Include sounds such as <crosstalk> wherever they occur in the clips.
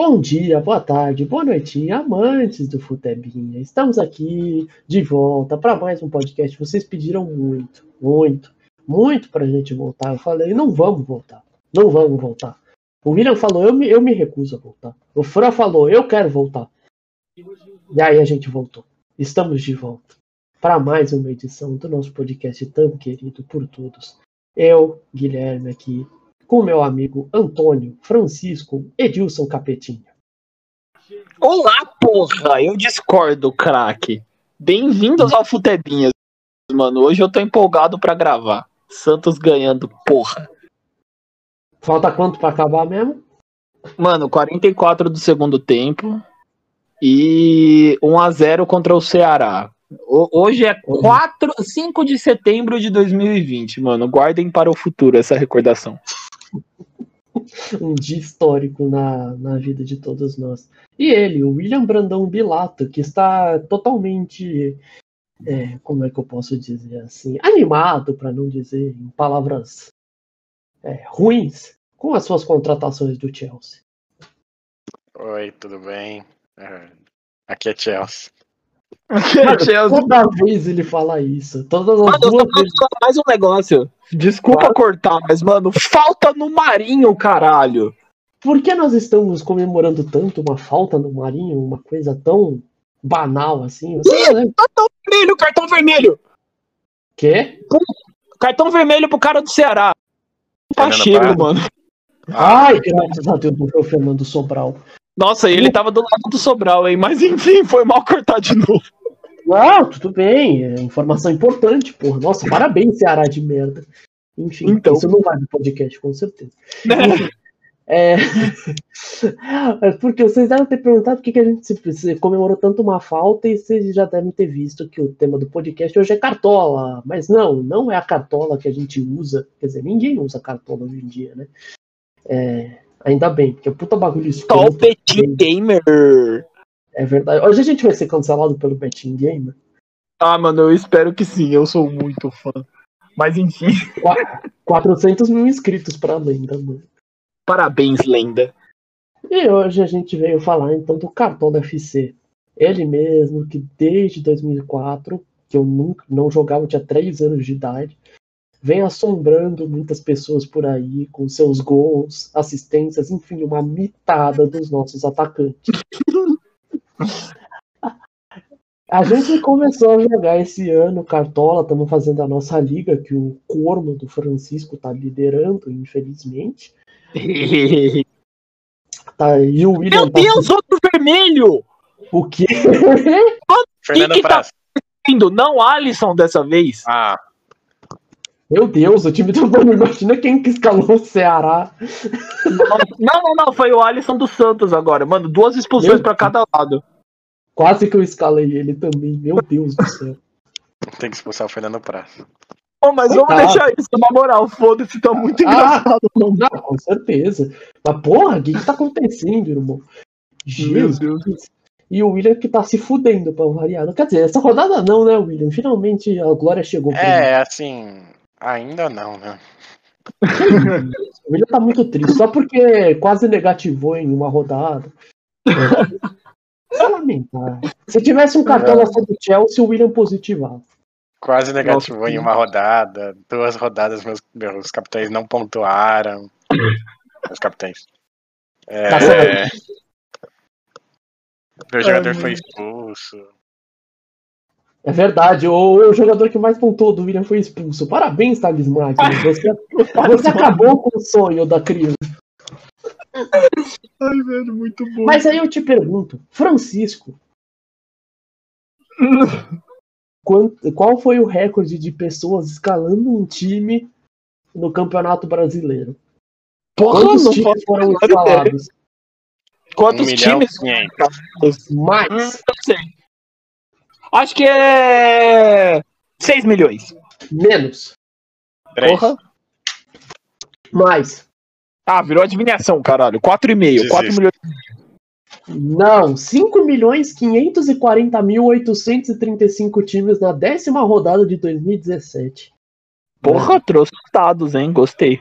Bom dia, boa tarde, boa noite, amantes do Futebinha. Estamos aqui de volta para mais um podcast. Vocês pediram muito, muito, muito para a gente voltar. Eu falei, não vamos voltar, não vamos voltar. O William falou, eu me, eu me recuso a voltar. O Fran falou, eu quero voltar. E aí a gente voltou. Estamos de volta para mais uma edição do nosso podcast tão querido por todos. Eu, Guilherme, aqui, com meu amigo Antônio Francisco Edilson Capetinha. Olá, porra! Eu discordo, craque. Bem-vindos ao Futebinhas, mano. Hoje eu tô empolgado para gravar. Santos ganhando, porra. Falta quanto para acabar mesmo? Mano, 44 do segundo tempo e 1 a 0 contra o Ceará. Hoje é 4, 5 de setembro de 2020, mano. Guardem para o futuro essa recordação. <laughs> um dia histórico na, na vida de todos nós. E ele, o William Brandão Bilato, que está totalmente, é, como é que eu posso dizer assim, animado, para não dizer em palavras é, ruins, com as suas contratações do Chelsea. Oi, tudo bem? É, aqui é Chelsea. <laughs> Mano, toda vez ele fala isso. Todas as mano, duas vezes. mais um negócio. Desculpa claro. cortar, mas, mano, falta no Marinho, caralho. Por que nós estamos comemorando tanto uma falta no Marinho? Uma coisa tão banal assim? Você, né? Cartão vermelho, cartão vermelho. Quê? Cartão vermelho pro cara do Ceará. Tá cheio, mano. Ai, graças a Deus, não foi o Fernando Sobral. Nossa, ele tava do lado do Sobral, hein? Mas enfim, foi mal cortar de novo. Ah, tudo bem. É informação importante, porra. Nossa, parabéns, Ceará de merda. Enfim, então... isso não vai no podcast, com certeza. <laughs> É... <laughs> é... Porque vocês devem ter perguntado por que, que a gente se, comemorou tanto uma falta e vocês já devem ter visto que o tema do podcast hoje é cartola. Mas não, não é a cartola que a gente usa. Quer dizer, ninguém usa cartola hoje em dia, né? É... Ainda bem, porque é puta bagulho escuro. Só o Betim Gamer. É verdade. Hoje a gente vai ser cancelado pelo Betim Gamer. Ah, mano, eu espero que sim. Eu sou muito fã. Mas enfim. 400 mil inscritos pra lenda, mano. Parabéns, lenda. E hoje a gente veio falar então do cartão da FC. Ele mesmo, que desde 2004, que eu nunca não jogava, tinha 3 anos de idade, vem assombrando muitas pessoas por aí com seus gols, assistências, enfim, uma mitada dos nossos atacantes. A gente começou a jogar esse ano Cartola, estamos fazendo a nossa liga, que o Corno do Francisco está liderando, infelizmente. tá, e o William Meu tá Deus, outro vermelho! O quê? <laughs> Fernando que Praça. Tá não Alisson dessa vez. Ah, meu Deus, o time do Bruno, imagina quem que escalou o Ceará. Não, não, não, foi o Alisson dos Santos agora. Mano, duas expulsões para cada lado. Quase que eu escalei ele também, meu Deus do céu. Tem que expulsar o Fernando Praça. Oh, mas vamos deixar isso, na moral, foda-se, tá muito ah, engraçado. Não, com certeza. Mas porra, o que, que tá acontecendo, irmão? Jesus. Meu Deus. E o William que tá se fudendo pra variar. Quer dizer, essa rodada não, né, William? Finalmente a glória chegou. É, assim, Ainda não, né? <laughs> o William tá muito triste, só porque quase negativou em uma rodada. <laughs> É lamentar. Se tivesse um cartão assim do Chelsea, o William positivava. Quase negativou Nossa, em uma rodada. Duas rodadas, meus, meus capitães não pontuaram. Meus capitães. É... Meu jogador foi expulso. É verdade, o, o, jogador que mais pontuou do William foi expulso. Parabéns, Thales Magno. <laughs> Você, você acabou com o sonho da criança. Ai, velho, muito bom. Mas aí eu te pergunto, Francisco. qual foi o recorde de pessoas escalando um time no Campeonato Brasileiro? Porra, Quantos times foram escalados? Quantos um times? Mais. Hum, não sei. Acho que é. 6 milhões. Menos. Porra. Mais. Ah, virou adivinhação, caralho. 4,5. 4 milhões. Não, 5 milhões 540 mil 835 times na décima rodada de 2017. Porra, é. trouxe dados, hein? Gostei.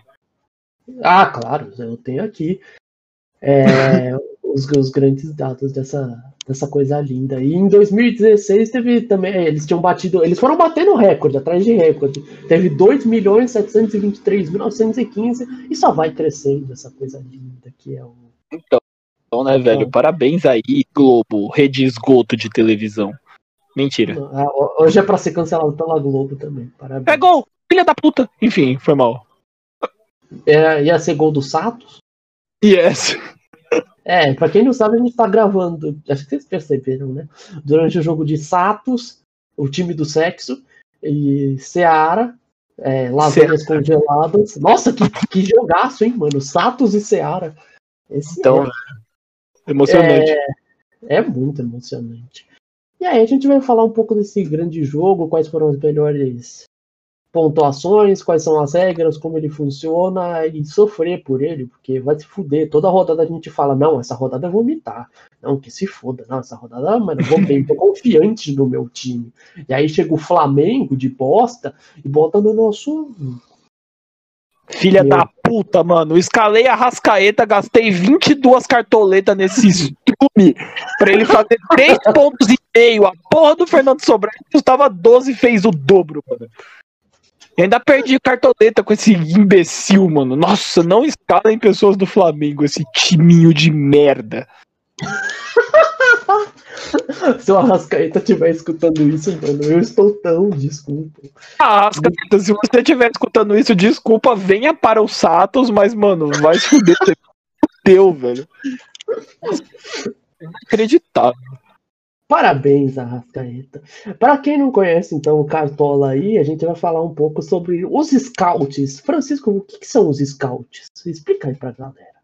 Ah, claro, eu tenho aqui. É, <laughs> os, os grandes dados dessa, dessa coisa linda. E em 2016 teve também, é, eles tinham batido, eles foram batendo recorde, atrás de recorde. Teve 2.723.915 e só vai crescendo essa coisa linda que é o. Então, então né, velho? Então. Parabéns aí, Globo, rede esgoto de televisão. Mentira. Ah, hoje é pra ser cancelado pela Globo também. Parabéns. É gol! Filha da puta! Enfim, foi mal. É, ia ser gol do Santos? Yes. É, pra quem não sabe, a gente tá gravando, acho que vocês perceberam, né? Durante o jogo de Satos, o time do sexo, e Seara, é, lasanhas Seara. congeladas. Nossa, que, que jogaço, hein, mano? Satos e Seara. Esse então, é, emocionante. É, é muito emocionante. E aí a gente vai falar um pouco desse grande jogo, quais foram as melhores pontuações, quais são as regras, como ele funciona e sofrer por ele, porque vai se fuder. Toda rodada a gente fala, não, essa rodada eu vou vomitar. Não, que se foda. Não, essa rodada, mano, eu vou bem, tô confiante no meu time. E aí chega o Flamengo de bosta e bota no nosso. Filha meu. da puta, mano. Escalei a rascaeta, gastei 22 cartoletas nesse <laughs> estrume pra ele fazer 3 pontos e meio. A porra do Fernando Sobral custava 12 e fez o dobro, mano. Eu ainda perdi cartoleta com esse imbecil, mano. Nossa, não escalem pessoas do Flamengo, esse timinho de merda. <laughs> se o Arrascaeta estiver escutando isso, mano, eu estou tão desculpa. Arrascaeta, se você estiver escutando isso, desculpa, venha para o Satos, mas, mano, vai se fuder. <laughs> Fudeu, velho. Inacreditável. Parabéns, Arrascaeta. Para quem não conhece, então, o Cartola aí, a gente vai falar um pouco sobre os scouts. Francisco, o que, que são os scouts? Explica aí pra galera.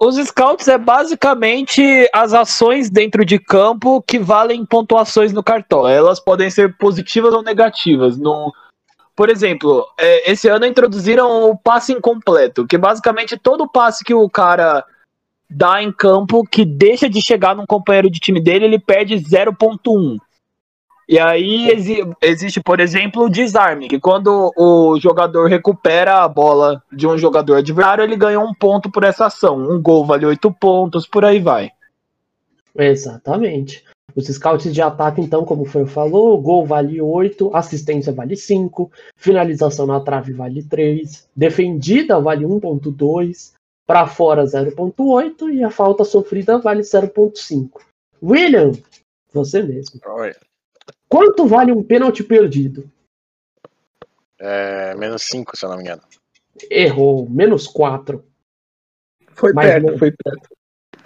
Os scouts é basicamente as ações dentro de campo que valem pontuações no Cartola. Elas podem ser positivas ou negativas. No... Por exemplo, é, esse ano introduziram o passe incompleto, que basicamente todo passe que o cara dá em campo que deixa de chegar num companheiro de time dele, ele perde 0.1. E aí exi existe, por exemplo, o desarme, que quando o jogador recupera a bola de um jogador adversário, ele ganha um ponto por essa ação. Um gol vale 8 pontos, por aí vai. Exatamente. Os scouts de ataque, então, como foi falou, gol vale 8, assistência vale 5, finalização na trave vale 3, defendida vale 1.2, para fora 0.8 e a falta sofrida vale 0.5. William, você mesmo. Oi. Quanto vale um pênalti perdido? É, menos 5, se eu não me engano. Errou, menos 4. Foi Mas perto, não... foi perto.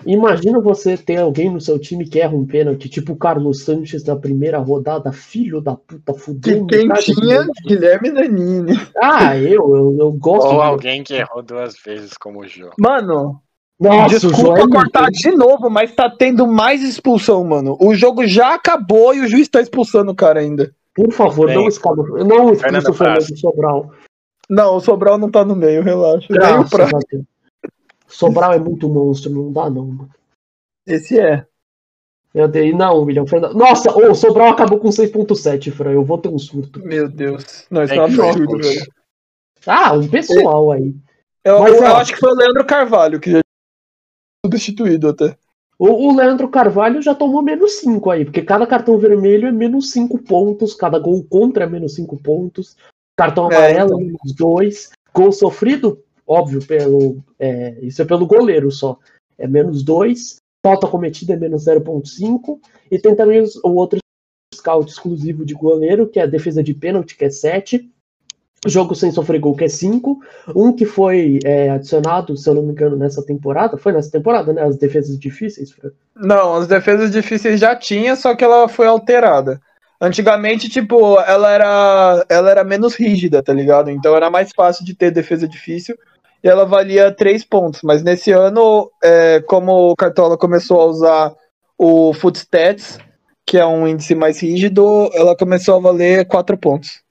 Imagina você ter alguém no seu time que erra um pênalti, tipo o Carlos Sanches na primeira rodada, filho da puta, fudendo. Quem tinha Guilherme Danini. Ah, eu, eu, eu gosto. Ou de... alguém que errou duas vezes como o Jô. Mano, nossa, Desculpa é cortar de novo, mas tá tendo mais expulsão, mano. O jogo já acabou e o juiz tá expulsando o cara ainda. Por favor, Bem, não escala. Não expulsa o Fernando Sobral. Não, o Sobral não tá no meio, relaxa. Graças pra... Sobral é muito monstro, não dá não, mano. Esse é. Meu Deus, não, William Fernando. Nossa, o oh, Sobral acabou com 6.7, Fran. Eu vou ter um surto. Meu Deus. Não, isso é, é um absurdo, velho. Ah, um pessoal aí. Eu, Mas, eu, eu acho que foi o Leandro Carvalho que já substituído até. O, o, Leandro Carvalho já tomou menos 5 aí, porque cada cartão vermelho é menos 5 pontos, cada gol contra é menos 5 pontos, cartão é, amarelo é, então. menos 2, gol sofrido óbvio, pelo, é, isso é pelo goleiro só, é menos 2, falta cometida é menos 0.5, e tem também o outro scout exclusivo de goleiro, que é a defesa de pênalti, que é 7, jogo sem sofrer gol, que é 5, um que foi é, adicionado, se eu não me engano, nessa temporada, foi nessa temporada, né, as defesas difíceis? Não, as defesas difíceis já tinha, só que ela foi alterada. Antigamente, tipo, ela era, ela era menos rígida, tá ligado? Então era mais fácil de ter defesa difícil e ela valia 3 pontos. Mas nesse ano, é, como o Cartola começou a usar o Footstats, que é um índice mais rígido, ela começou a valer 4 pontos.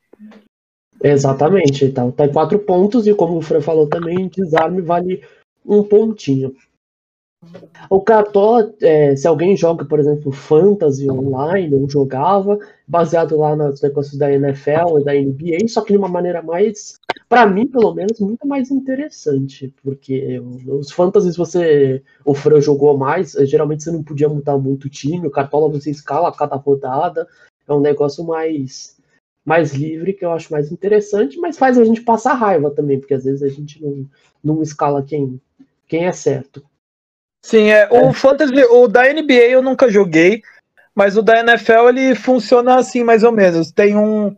Exatamente, então tá 4 pontos, e como o Fran falou também, desarme vale um pontinho. O Cartola, é, se alguém joga, por exemplo, Fantasy online, ou jogava, baseado lá nos negócios da NFL e da NBA, só que de uma maneira mais, para mim, pelo menos, muito mais interessante, porque os Fantasies você, o Fran jogou mais, geralmente você não podia mudar muito o time, o Cartola você escala a cada rodada, é um negócio mais mais livre, que eu acho mais interessante, mas faz a gente passar raiva também, porque às vezes a gente não, não escala quem, quem é certo. Sim, é, o é. Fantasy, o da NBA eu nunca joguei, mas o da NFL ele funciona assim mais ou menos. Tem um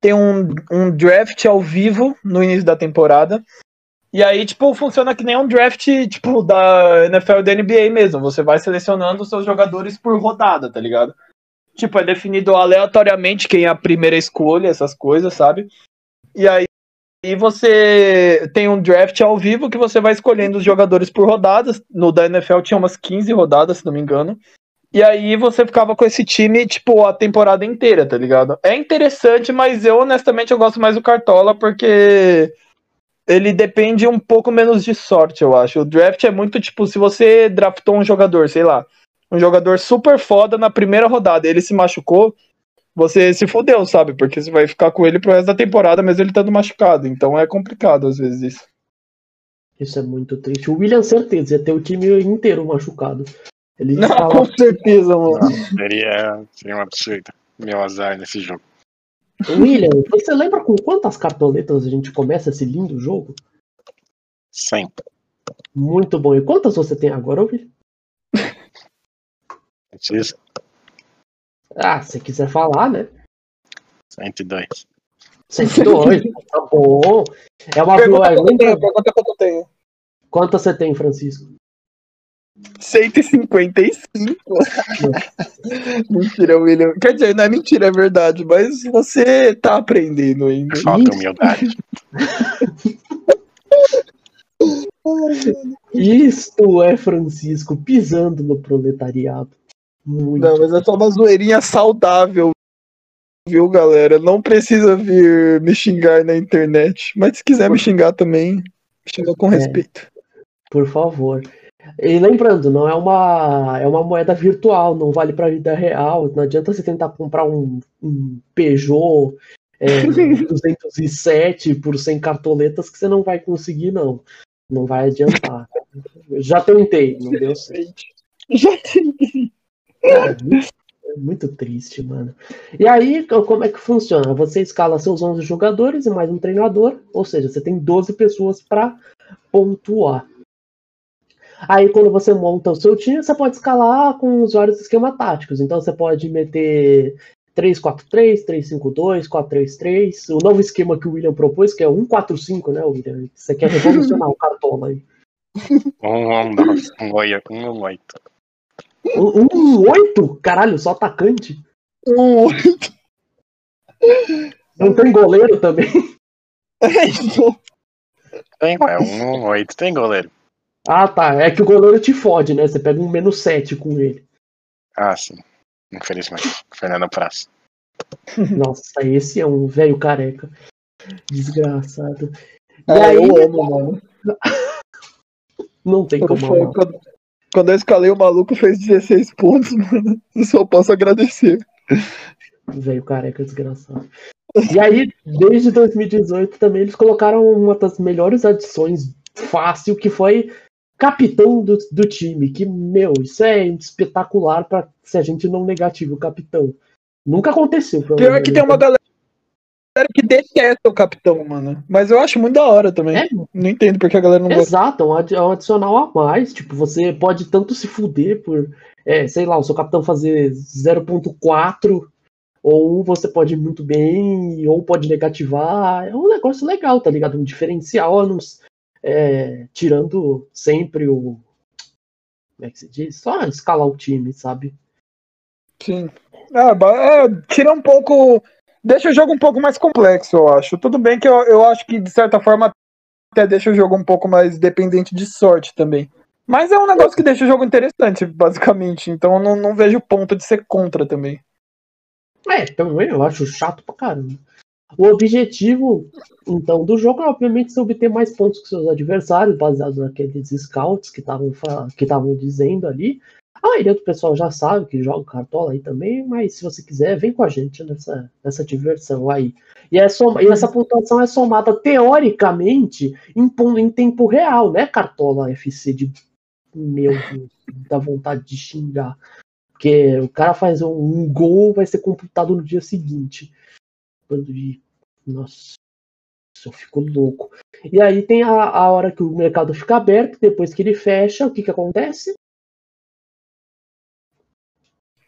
tem um, um draft ao vivo no início da temporada. E aí, tipo, funciona que nem um draft, tipo, da NFL e da NBA mesmo. Você vai selecionando os seus jogadores por rodada, tá ligado? Tipo, é definido aleatoriamente quem é a primeira escolha, essas coisas, sabe? E aí e você tem um draft ao vivo que você vai escolhendo os jogadores por rodadas. No da NFL tinha umas 15 rodadas, se não me engano. E aí você ficava com esse time, tipo, a temporada inteira, tá ligado? É interessante, mas eu, honestamente, eu gosto mais do Cartola porque ele depende um pouco menos de sorte, eu acho. O draft é muito, tipo, se você draftou um jogador, sei lá, um jogador super foda na primeira rodada, ele se machucou, você se fodeu, sabe? Porque você vai ficar com ele pro resto da temporada, mas ele estando machucado. Então é complicado às vezes isso. Isso é muito triste. O William, certeza, ia ter o time inteiro machucado. Ele Não, fala... com certeza, mano. Não, seria, seria um absurdo. Meu azar nesse jogo. William, você lembra com quantas cartoletas a gente começa esse lindo jogo? 100. Muito bom. E quantas você tem agora, William? Precisa. Ah, se quiser falar, né? 102. 102, <laughs> tá bom. É uma pergunta, pergunta, pergunta quanto eu tenho. Quanto você tem, Francisco? 155. <laughs> mentira, William. Quer dizer, não é mentira, é verdade, mas você tá aprendendo ainda. Falta humildade. <laughs> Isto é Francisco pisando no proletariado. Muito. Não, mas é só uma zoeirinha saudável, viu, galera? Não precisa vir me xingar na internet. Mas se quiser me xingar também, me xinga com é, respeito. Por favor. E lembrando, não é uma, é uma moeda virtual, não vale para a vida real. Não adianta você tentar comprar um, um Peugeot é, <laughs> 207 por 100 cartoletas que você não vai conseguir, não. Não vai adiantar. Já tentei, não deu certo. Já tentei. É muito triste, mano. E aí, como é que funciona? Você escala seus 11 jogadores e mais um treinador, ou seja, você tem 12 pessoas para pontuar. Aí, quando você monta o seu time, você pode escalar com os vários esquemas táticos. Então, você pode meter 3-4-3, 3-5-2, 4-3-3. O novo esquema que o William propôs, que é 1-4-5, né, William? Você quer revolucionar o cartola aí. 1-8. Um, um oito? Caralho, só atacante? Um oito. Não tem goleiro também? <laughs> Tem, é um oito, tem goleiro. Ah, tá. É que o goleiro te fode, né? Você pega um menos sete com ele. Ah, sim. Infelizmente. Fernando Praça. <laughs> <laughs> Nossa, esse é um velho careca. Desgraçado. E é, aí... eu amo, mano. Não tem como. Foi, quando, quando eu escalei o maluco fez 16 pontos, <laughs> mano. Eu só posso agradecer. Velho careca desgraçado. E aí, desde 2018 também eles colocaram uma das melhores adições fácil, que foi capitão do, do time. Que, meu, isso é espetacular para se a gente não negativa o capitão. Nunca aconteceu. Pior que tem uma galera que detesta o capitão, mano. Mas eu acho muito da hora também. É. Não entendo porque a galera não gosta. Exato, é, é um adicional a mais. Tipo, você pode tanto se fuder por, é, sei lá, o seu capitão fazer 0.4, ou você pode ir muito bem, ou pode negativar. É um negócio legal, tá ligado? Um diferencial, é, tirando sempre o. Como é que se diz? Só escalar o time, sabe? Sim. Ah, é, tira um pouco deixa o jogo um pouco mais complexo, eu acho. Tudo bem que eu, eu acho que, de certa forma, até deixa o jogo um pouco mais dependente de sorte também. Mas é um negócio que deixa o jogo interessante, basicamente. Então eu não, não vejo ponto de ser contra também. É, também eu acho chato pra caramba. O objetivo, então, do jogo é, obviamente, obter mais pontos que seus adversários, baseado naqueles scouts que estavam que estavam dizendo ali. A maioria do pessoal já sabe que joga cartola aí também, mas se você quiser, vem com a gente nessa, nessa diversão aí. E, é som, e essa pontuação é somada teoricamente em, em tempo real, né, Cartola FC de meu Deus, dá vontade de xingar. Porque o cara faz um, um gol, vai ser computado no dia seguinte. Nossa, eu fico louco. E aí tem a, a hora que o mercado fica aberto, depois que ele fecha, o que que acontece?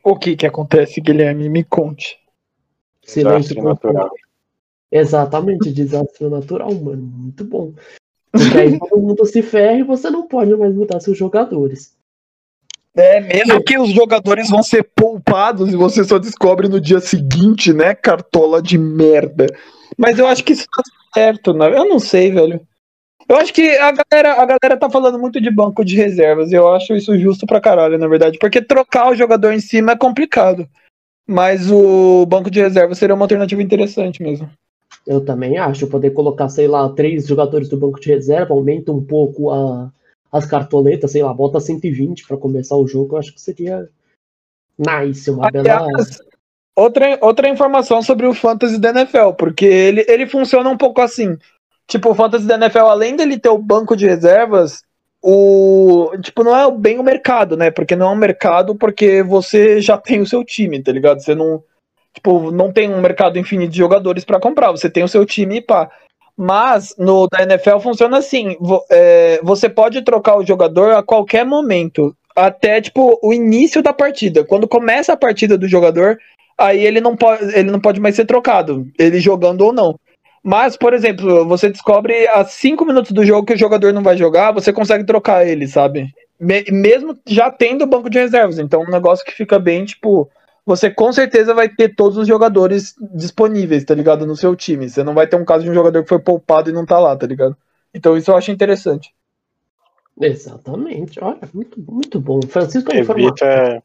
O que que acontece, Guilherme? Me conte. Silêncio natural. Exatamente, desastre natural, mano. Muito bom. Porque aí <laughs> todo mundo se ferra e você não pode mais mudar seus jogadores. É, mesmo que os jogadores vão ser poupados e você só descobre no dia seguinte, né? Cartola de merda. Mas eu acho que isso tá certo, né? Eu não sei, velho. Eu acho que a galera, a galera tá falando muito de banco de reservas. E eu acho isso justo pra caralho, na verdade. Porque trocar o jogador em cima é complicado. Mas o banco de reserva seria uma alternativa interessante mesmo. Eu também acho. Poder colocar, sei lá, três jogadores do banco de reserva, aumenta um pouco a, as cartoletas, sei lá, bota 120 para começar o jogo. Eu acho que seria nice, uma bela. Outra, outra informação sobre o Fantasy da NFL, porque ele, ele funciona um pouco assim. Tipo, o Fantasy da NFL, além dele ter o banco de reservas, o. Tipo, não é bem o mercado, né? Porque não é um mercado porque você já tem o seu time, tá ligado? Você não Tipo, não tem um mercado infinito de jogadores para comprar, você tem o seu time e pá. Mas no da NFL funciona assim: vo, é, você pode trocar o jogador a qualquer momento, até tipo o início da partida. Quando começa a partida do jogador, aí ele não pode, ele não pode mais ser trocado, ele jogando ou não. Mas, por exemplo, você descobre a 5 minutos do jogo que o jogador não vai jogar, você consegue trocar ele, sabe? mesmo já tendo banco de reservas. Então, é um negócio que fica bem, tipo, você com certeza vai ter todos os jogadores disponíveis, tá ligado? No seu time. Você não vai ter um caso de um jogador que foi poupado e não tá lá, tá ligado? Então isso eu acho interessante. Exatamente. Olha, muito, muito bom. Francisco evita,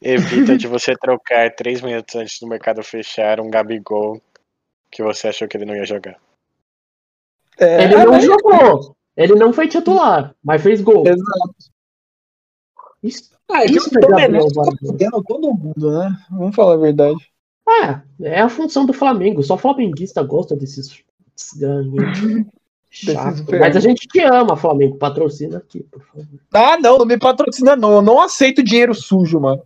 evita de você trocar três minutos antes do mercado fechar um Gabigol que você achou que ele não ia jogar. É, ele não jogou. Ele não foi titular, mas fez gol. Exato. Isso ah, Isso que tá todo mundo, né? Vamos falar a verdade. É, é a função do Flamengo. Só flamenguista gosta desses, <laughs> desses Mas a gente te ama, Flamengo. Patrocina aqui, por favor. Ah, não, não me patrocina, não. Eu não aceito dinheiro sujo, mano.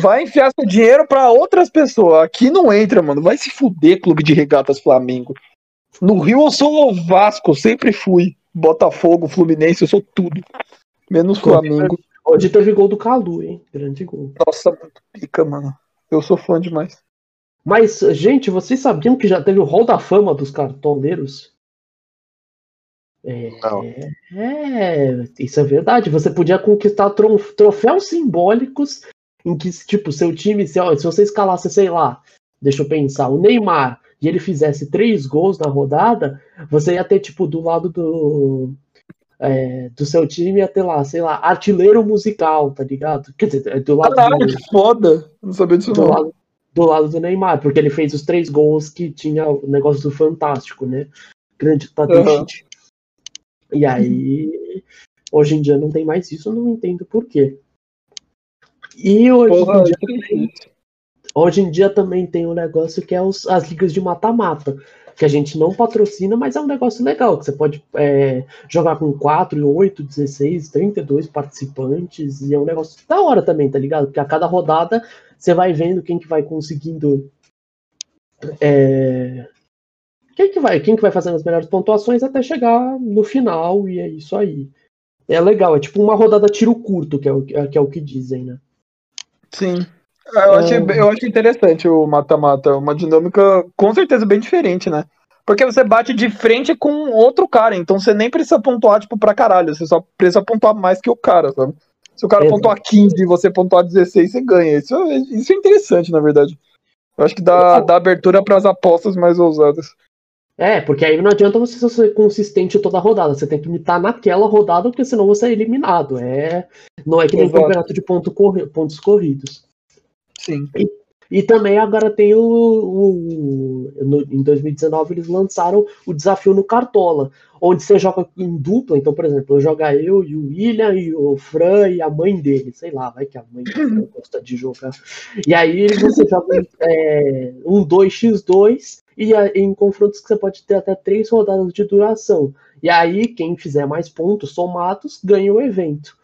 Vai enfiar seu dinheiro para outras pessoas. Aqui não entra, mano. Vai se fuder, Clube de Regatas Flamengo. No Rio eu sou o Vasco, sempre fui. Botafogo, Fluminense, eu sou tudo. Menos Flamengo. Hoje teve gol do Calu, hein? Grande gol. Nossa, muito pica, mano. Eu sou fã demais. Mas, gente, vocês sabiam que já teve o Hall da Fama dos cartoneiros? É, Não. é, isso é verdade. Você podia conquistar troféus simbólicos em que, tipo, seu time, se, se você escalasse, sei lá, deixa eu pensar, o Neymar e ele fizesse três gols na rodada, você ia ter, tipo, do lado do, é, do seu time ia ter lá, sei lá, artilheiro musical, tá ligado? Quer dizer, do lado. Caralho, do, que foda! Não sabia disso do não. Lado, do lado do Neymar, porque ele fez os três gols que tinha o negócio do Fantástico, né? Grande Tadeusz. Uhum. E aí, hoje em dia não tem mais isso, não entendo por quê. E hoje, Porra, em, dia também, hoje em dia também tem um negócio que é os, as ligas de mata-mata que a gente não patrocina, mas é um negócio legal, que você pode é, jogar com 4, 8, 16, 32 participantes, e é um negócio da hora também, tá ligado? Porque a cada rodada você vai vendo quem que vai conseguindo. É, quem que vai, quem que vai fazendo as melhores pontuações até chegar no final, e é isso aí. É legal, é tipo uma rodada tiro curto, que é o que, é o que dizem, né? Sim. Eu, achei, eu acho interessante o mata-mata, uma dinâmica com certeza bem diferente, né? Porque você bate de frente com outro cara, então você nem precisa pontuar, tipo, pra caralho, você só precisa pontuar mais que o cara, sabe? Se o cara Exato. pontuar 15 e você pontuar 16, você ganha. Isso, isso é interessante, na verdade. Eu acho que dá, dá abertura para as apostas mais ousadas. É, porque aí não adianta você ser consistente toda a rodada. Você tem que imitar naquela rodada, porque senão você é eliminado. É, não é que nem Exato. campeonato de ponto corri pontos corridos. Sim. E, E também agora tem o. o no, em 2019 eles lançaram o desafio no Cartola, onde você joga em dupla. Então, por exemplo, eu jogar eu e o William e o Fran e a mãe dele, sei lá, vai que a mãe dele <laughs> gosta de jogar. E aí você joga é, um 2x2 e em confrontos que você pode ter até três rodadas de duração. E aí, quem fizer mais pontos somados ganha o evento.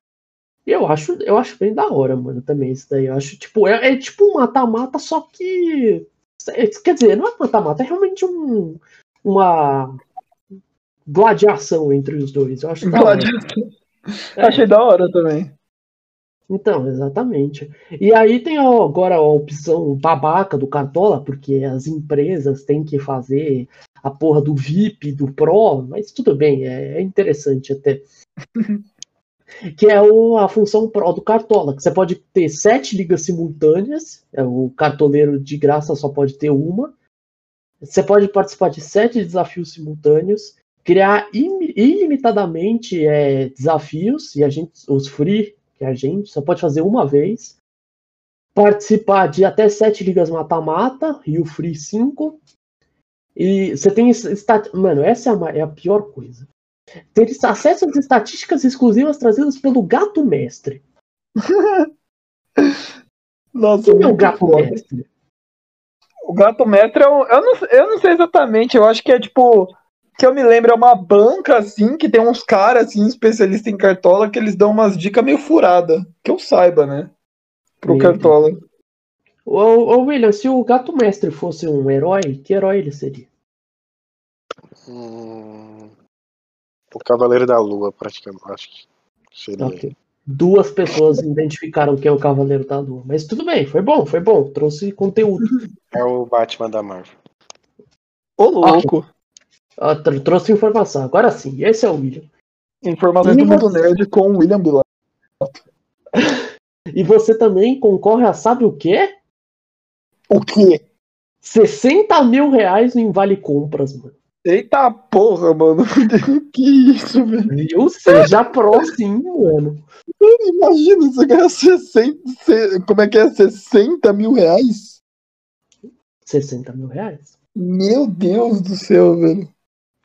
E eu acho, eu acho bem da hora, mano, também isso daí. Eu acho, tipo, é, é tipo um mata-mata, só que. É, quer dizer, não é mata-mata, é realmente um, uma gladiação entre os dois. Eu acho gladiação. É. Achei da hora também. Então, exatamente. E aí tem agora a opção babaca do Cartola, porque as empresas têm que fazer a porra do VIP, do Pro, mas tudo bem, é, é interessante até. <laughs> que é o, a função Pro do Cartola, que você pode ter sete ligas simultâneas, é, o cartoleiro de graça só pode ter uma. Você pode participar de sete desafios simultâneos, criar ilimitadamente é, desafios, e a gente, os free, que a gente só pode fazer uma vez. Participar de até sete ligas mata-mata, e o free 5. E você tem. Mano, essa é a, é a pior coisa ter acesso às estatísticas exclusivas trazidas pelo gato mestre. <laughs> Nossa, Quem é o gato foda. mestre? O gato mestre é um, eu, não, eu não sei exatamente, eu acho que é tipo. Que eu me lembro, é uma banca assim, que tem uns caras assim, especialistas em cartola, que eles dão umas dicas meio furada. Que eu saiba, né? Pro Meu cartola. Ô, ô, William, se o gato mestre fosse um herói, que herói ele seria? Hum, o Cavaleiro da Lua, praticamente, acho que seria. Okay. Duas pessoas identificaram quem é o Cavaleiro da Lua. Mas tudo bem, foi bom, foi bom. Trouxe conteúdo. É o Batman da Marvel. Ô, louco! Ah, trouxe informação. Agora sim, esse é o William. Informações do Mundo Nerd com o William Bilato. <laughs> e você também concorre a sabe o quê? O quê? 60 mil reais em Vale Compras, mano. Eita porra, mano. <laughs> que isso, velho? Viu? Seja próximo, mano. Imagina você ganhar 60. Como é que é? 60 mil reais? 60 mil reais? Meu Deus do céu, velho.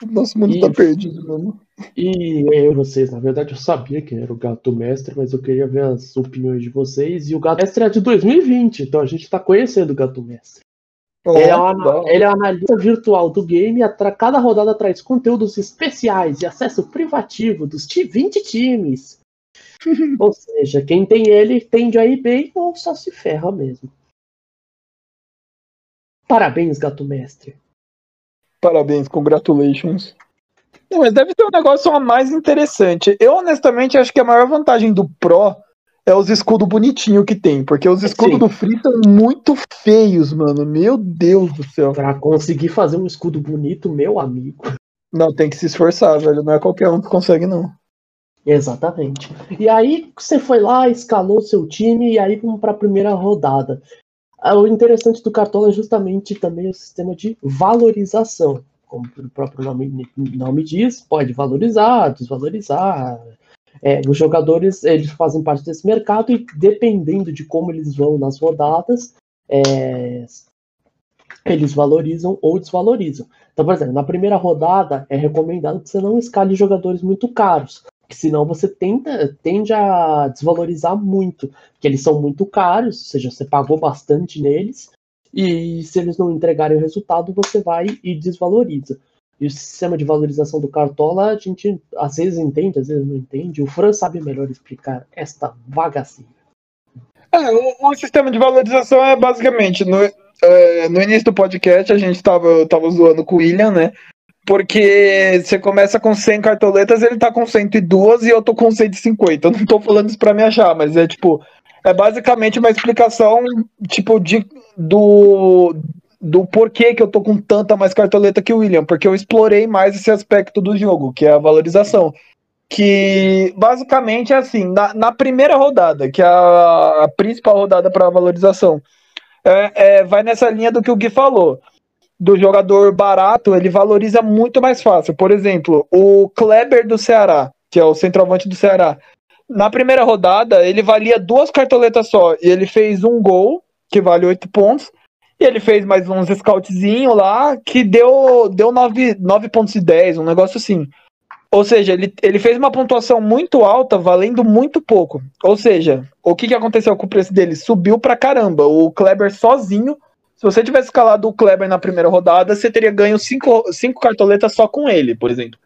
Nosso mundo e, tá perdido, mano. E eu vocês, na verdade, eu sabia que era o Gato Mestre, mas eu queria ver as opiniões de vocês. E o Gato Mestre é de 2020, então a gente tá conhecendo o Gato Mestre. Oh, ele, é um, ele é um analista virtual do game e cada rodada traz conteúdos especiais e acesso privativo dos 20 times. <laughs> ou seja, quem tem ele tende a ir bem ou só se ferra mesmo. Parabéns, gato mestre. Parabéns, congratulations. Não, mas deve ter um negócio mais interessante. Eu, honestamente, acho que a maior vantagem do Pro é os escudos bonitinhos que tem, porque os escudos Sim. do Free são muito feios, mano. Meu Deus do céu. Pra conseguir fazer um escudo bonito, meu amigo. Não, tem que se esforçar, velho. Não é qualquer um que consegue, não. Exatamente. E aí você foi lá, escalou seu time e aí vamos para a primeira rodada. Ah, o interessante do Cartola é justamente também o sistema de valorização. Como o próprio nome, nome diz, pode valorizar, desvalorizar, é, os jogadores eles fazem parte desse mercado e dependendo de como eles vão nas rodadas, é, eles valorizam ou desvalorizam. Então, por exemplo, na primeira rodada é recomendado que você não escale jogadores muito caros, porque senão você tenta, tende a desvalorizar muito, porque eles são muito caros, ou seja, você pagou bastante neles, e se eles não entregarem o resultado, você vai e desvaloriza. E o sistema de valorização do Cartola, a gente às vezes entende, às vezes não entende. O Fran sabe melhor explicar esta vagacinha. É, o, o, sistema de valorização é basicamente, no, é, no início do podcast a gente estava tava zoando com o William, né? Porque você começa com 100 cartoletas, ele tá com 102 e eu tô com 150. Eu não tô falando isso pra me achar, mas é tipo, é basicamente uma explicação, tipo, de, do, do porquê que eu tô com tanta mais cartoleta que o William, porque eu explorei mais esse aspecto do jogo, que é a valorização. Que basicamente é assim, na, na primeira rodada, que é a, a principal rodada para valorização, é, é, vai nessa linha do que o Gui falou. Do jogador barato, ele valoriza muito mais fácil. Por exemplo, o Kleber do Ceará, que é o centroavante do Ceará. Na primeira rodada, ele valia duas cartoletas só, e ele fez um gol que vale 8 pontos. E ele fez mais uns scoutzinho lá que deu, deu 9, 9 pontos e 10, um negócio assim. Ou seja, ele, ele fez uma pontuação muito alta, valendo muito pouco. Ou seja, o que, que aconteceu com o preço dele? Subiu pra caramba. O Kleber sozinho, se você tivesse escalado o Kleber na primeira rodada, você teria ganho 5 cinco cartoletas só com ele, por exemplo.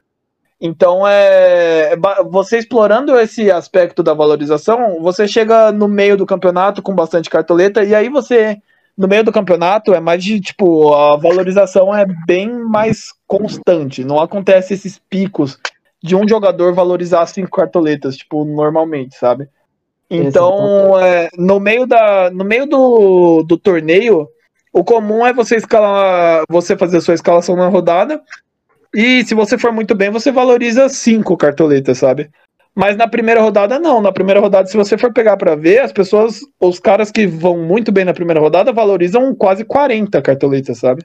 Então, é, você explorando esse aspecto da valorização, você chega no meio do campeonato com bastante cartoleta, e aí você no meio do campeonato é mais de tipo a valorização é bem mais constante. Não acontece esses picos de um jogador valorizar cinco cartoletas, tipo, normalmente, sabe? Então, é, no meio, da, no meio do, do torneio, o comum é você escalar, você fazer a sua escalação na rodada. E se você for muito bem, você valoriza cinco cartoletas, sabe? Mas na primeira rodada, não. Na primeira rodada, se você for pegar para ver, as pessoas, os caras que vão muito bem na primeira rodada, valorizam quase 40 cartoletas, sabe?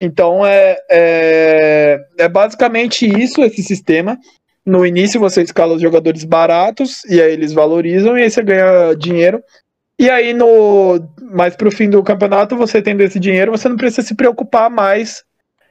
Então é, é, é basicamente isso, esse sistema. No início você escala os jogadores baratos, e aí eles valorizam, e aí você ganha dinheiro. E aí, no mais pro fim do campeonato, você tendo esse dinheiro, você não precisa se preocupar mais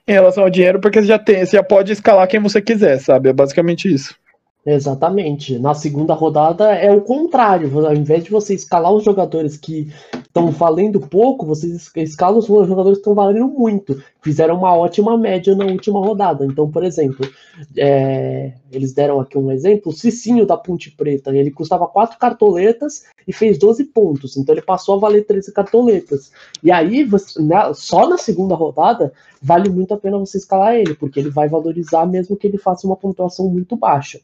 em relação ao dinheiro, porque você já tem, você já pode escalar quem você quiser, sabe? É basicamente isso. Exatamente. Na segunda rodada é o contrário. Ao invés de você escalar os jogadores que estão valendo pouco, você escala os jogadores que estão valendo muito. Fizeram uma ótima média na última rodada. Então, por exemplo, é, eles deram aqui um exemplo: o Cicinho da Ponte Preta. Ele custava 4 cartoletas e fez 12 pontos. Então, ele passou a valer 13 cartoletas. E aí, você, na, só na segunda rodada, vale muito a pena você escalar ele, porque ele vai valorizar mesmo que ele faça uma pontuação muito baixa.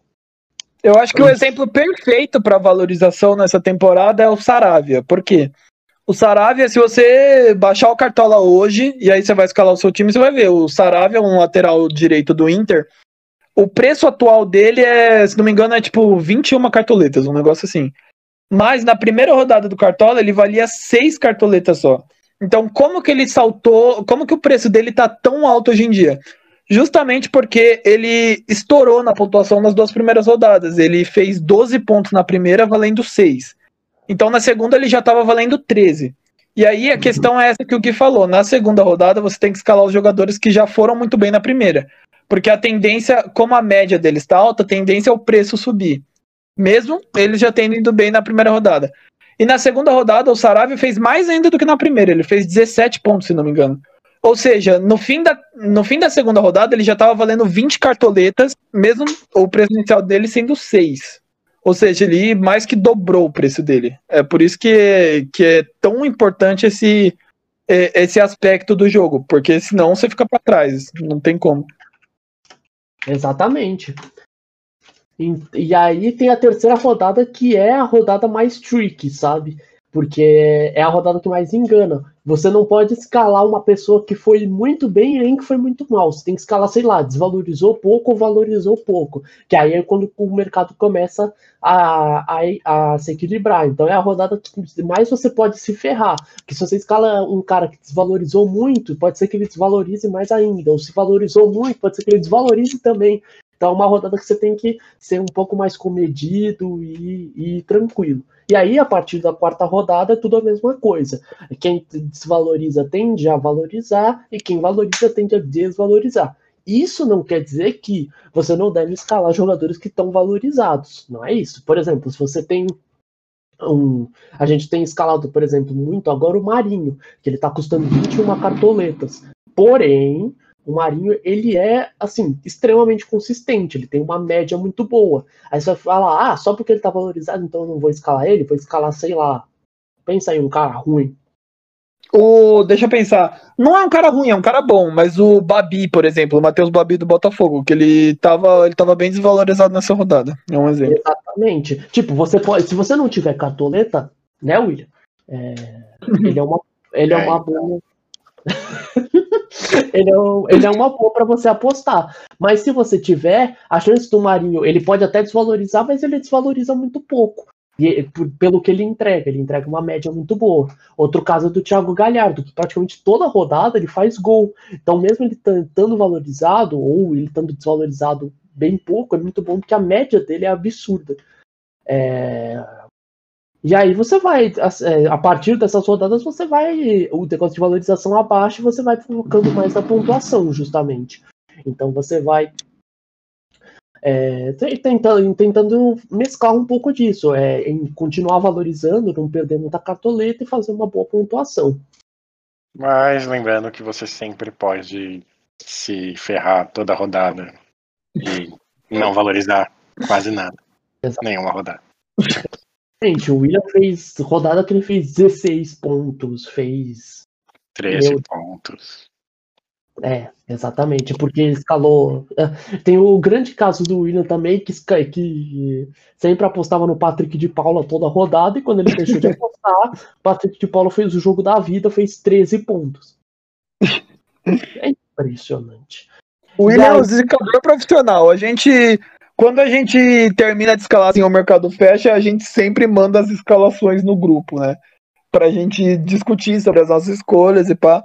Eu acho que o exemplo perfeito para valorização nessa temporada é o Saravia. Por quê? O Saravia, se você baixar o Cartola hoje, e aí você vai escalar o seu time, você vai ver. O Saravia é um lateral direito do Inter. O preço atual dele é, se não me engano, é tipo 21 cartoletas, um negócio assim. Mas na primeira rodada do Cartola, ele valia 6 cartoletas só. Então, como que ele saltou? Como que o preço dele tá tão alto hoje em dia? Justamente porque ele estourou na pontuação nas duas primeiras rodadas. Ele fez 12 pontos na primeira, valendo 6. Então na segunda ele já estava valendo 13. E aí a questão é essa que o Gui falou. Na segunda rodada você tem que escalar os jogadores que já foram muito bem na primeira. Porque a tendência, como a média deles está alta, a tendência é o preço subir. Mesmo eles já tendo ido bem na primeira rodada. E na segunda rodada o Saravia fez mais ainda do que na primeira. Ele fez 17 pontos, se não me engano. Ou seja, no fim da, no fim da segunda rodada, ele já estava valendo 20 cartoletas, mesmo o preço inicial dele sendo 6. Ou seja, ele mais que dobrou o preço dele. É por isso que, que é tão importante esse, é, esse aspecto do jogo, porque senão você fica para trás, não tem como. Exatamente. E, e, aí tem a terceira rodada, que é a rodada mais tricky, sabe? Porque é a rodada que mais engana. Você não pode escalar uma pessoa que foi muito bem e nem que foi muito mal. Você tem que escalar, sei lá, desvalorizou pouco ou valorizou pouco. Que aí é quando o mercado começa a, a, a se equilibrar. Então é a rodada que mais você pode se ferrar. Porque se você escala um cara que desvalorizou muito, pode ser que ele desvalorize mais ainda. Ou se valorizou muito, pode ser que ele desvalorize também. Então é uma rodada que você tem que ser um pouco mais comedido e, e tranquilo. E aí, a partir da quarta rodada, é tudo a mesma coisa. Quem desvaloriza tende a valorizar e quem valoriza tende a desvalorizar. Isso não quer dizer que você não deve escalar jogadores que estão valorizados. Não é isso. Por exemplo, se você tem um. A gente tem escalado, por exemplo, muito agora o Marinho, que ele está custando 21 cartoletas. Porém, o Marinho, ele é, assim, extremamente consistente, ele tem uma média muito boa. Aí você vai falar, ah, só porque ele tá valorizado, então eu não vou escalar ele, vou escalar, sei lá, pensa aí, um cara ruim. O, deixa eu pensar, não é um cara ruim, é um cara bom, mas o Babi, por exemplo, o Matheus Babi do Botafogo, que ele tava, ele tava bem desvalorizado nessa rodada, é um exemplo. Exatamente. Tipo, você pode, se você não tiver cartoleta, né, William? É, <laughs> ele é uma, ele é uma boa <laughs> ele, é um, ele é uma boa para você apostar. Mas se você tiver, a chance do Marinho, ele pode até desvalorizar, mas ele desvaloriza muito pouco. E, pelo que ele entrega, ele entrega uma média muito boa. Outro caso é do Thiago Galhardo, que praticamente toda rodada ele faz gol. Então, mesmo ele estando valorizado, ou ele estando desvalorizado bem pouco, é muito bom porque a média dele é absurda. É... E aí você vai, é, a partir dessas rodadas, você vai, o negócio de valorização abaixo, você vai focando mais na pontuação, justamente. Então você vai é, tentando, tentando mesclar um pouco disso, é, em continuar valorizando, não perder muita cartoleta e fazer uma boa pontuação. Mas lembrando que você sempre pode se ferrar toda rodada e não valorizar quase nada. <laughs> Exato. Nenhuma rodada. Gente, o William fez rodada que ele fez 16 pontos, fez 13 Meu... pontos. É, exatamente, porque escalou. É, tem o grande caso do William também, que, que sempre apostava no Patrick de Paula toda rodada, e quando ele deixou de apostar, <laughs> Patrick de Paula fez o jogo da vida, fez 13 pontos. É impressionante. O William é um zicador profissional. A gente, quando a gente termina de escalar assim, o mercado fecha, a gente sempre manda as escalações no grupo, né? Pra gente discutir sobre as nossas escolhas e pá.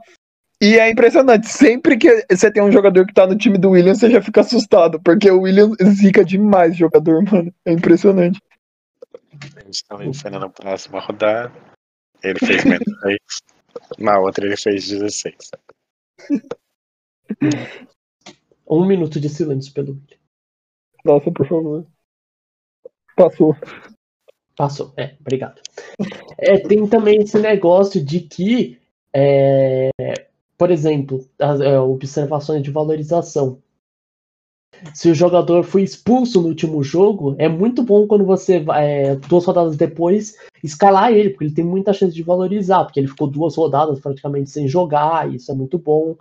E é impressionante, sempre que você tem um jogador que tá no time do Williams, você já fica assustado, porque o Williams zica demais jogador, <laughs> mano. É impressionante. Eles estão ensinando na próxima rodada. Ele fez menos <laughs> 6. Na outra ele fez 16. Um minuto de silêncio pelo William. Nossa, por favor. Passou. Passou, é, obrigado. É, tem também esse negócio de que é, por exemplo, as é, observações de valorização. Se o jogador foi expulso no último jogo, é muito bom quando você, é, duas rodadas depois, escalar ele, porque ele tem muita chance de valorizar, porque ele ficou duas rodadas praticamente sem jogar, isso é muito bom.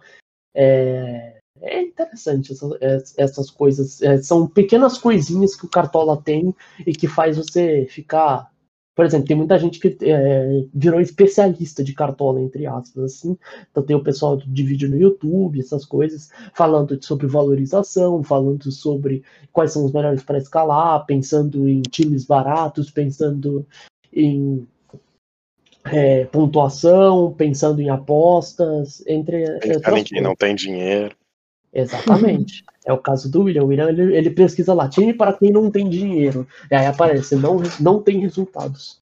É, é interessante essas, essas coisas. É, são pequenas coisinhas que o Cartola tem e que faz você ficar por exemplo, tem muita gente que é, virou especialista de cartola, entre aspas, assim. Então tem o pessoal de vídeo no YouTube, essas coisas, falando sobre valorização, falando sobre quais são os melhores para escalar, pensando em times baratos, pensando em é, pontuação, pensando em apostas, entre. Quem não tem dinheiro. Exatamente. É o caso do William. O William ele, ele, pesquisa lá, time para quem não tem dinheiro. E aí aparece, não, não tem resultados.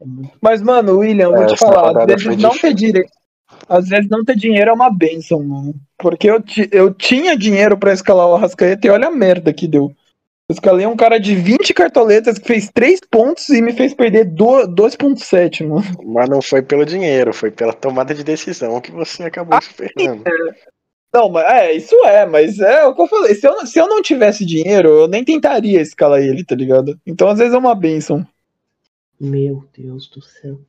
É muito... Mas, mano, William, vou é, te falar, às vezes não ter dinheiro. Às vezes não ter dinheiro é uma benção, mano. Porque eu, eu tinha dinheiro para escalar o Arrascaeta e olha a merda que deu. Eu escalei um cara de 20 cartoletas que fez 3 pontos e me fez perder 2.7, mano. Mas não foi pelo dinheiro, foi pela tomada de decisão que você acabou ah, se ferrando. É. Não, mas é, isso é, mas é o que eu falei. Se eu, se eu não tivesse dinheiro, eu nem tentaria escalar ele, tá ligado? Então às vezes é uma benção. Meu Deus do céu.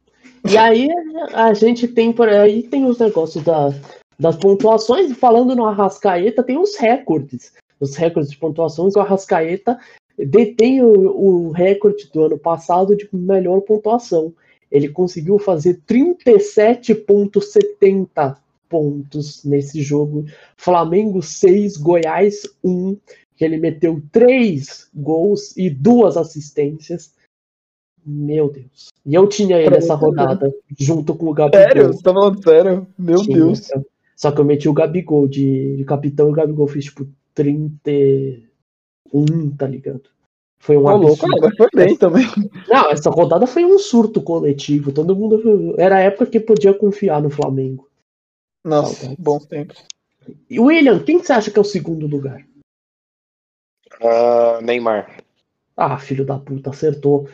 E aí a gente tem por aí tem os negócios da, das pontuações, falando no Arrascaeta, tem os recordes. Os recordes de pontuações, o Arrascaeta detém o, o recorde do ano passado de melhor pontuação. Ele conseguiu fazer 37,70 pontos nesse jogo. Flamengo 6, Goiás 1, que ele meteu 3 gols e duas assistências. Meu Deus. E eu tinha ele nessa rodada, junto com o Gabigol. Sério? Você tá falando sério? Meu tinha. Deus. Só que eu meti o Gabigol de, de capitão e o Gabigol fez tipo 31, tá ligado? Foi um louco, mas foi bem também. Não, essa rodada foi um surto coletivo. Todo mundo. Era a época que podia confiar no Flamengo. Nossa, bons tempos. E William, quem você acha que é o segundo lugar? Uh, Neymar. Ah, filho da puta, acertou.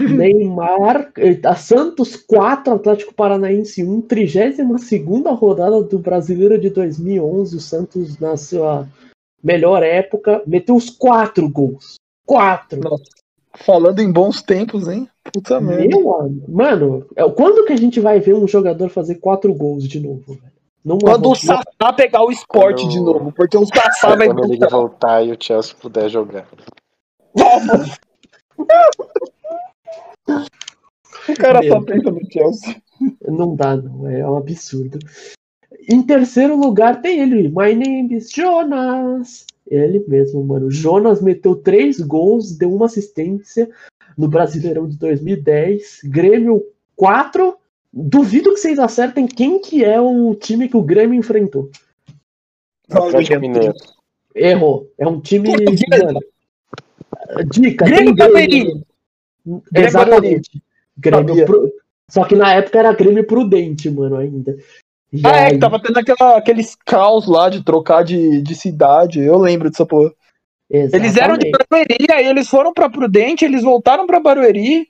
Neymar, a Santos 4, Atlético Paranaense 1, 32 rodada do Brasileiro de 2011. O Santos, na sua melhor época, meteu os quatro gols. Quatro! Nossa. Falando em bons tempos, hein? Puta merda. Mano, é, quando que a gente vai ver um jogador fazer quatro gols de novo, velho? Não quando o Sassá pegar o esporte quando... de novo, porque o <laughs> Sassá vai quando ele voltar e o Chelsea puder jogar. <laughs> o cara Meu, só pensa no Chelsea. Não dá, não. É um absurdo. Em terceiro lugar tem ele, My Name is Jonas. Ele mesmo, mano. Jonas meteu três gols, deu uma assistência no Brasileirão de 2010. Grêmio 4. Duvido que vocês acertem quem que é o time que o Grêmio enfrentou. Atlético Mineiro. Errou. É um time. Mano, dica. Grêmio Grêmio. Exatamente. Grêmio Pro... Só que na época era Grêmio Prudente, mano, ainda. E ah, é, que tava tendo aquela, aqueles caos lá de trocar de, de cidade. Eu lembro dessa porra. Exatamente. Eles eram de Barueri, aí eles foram pra Prudente, eles voltaram pra Barueri.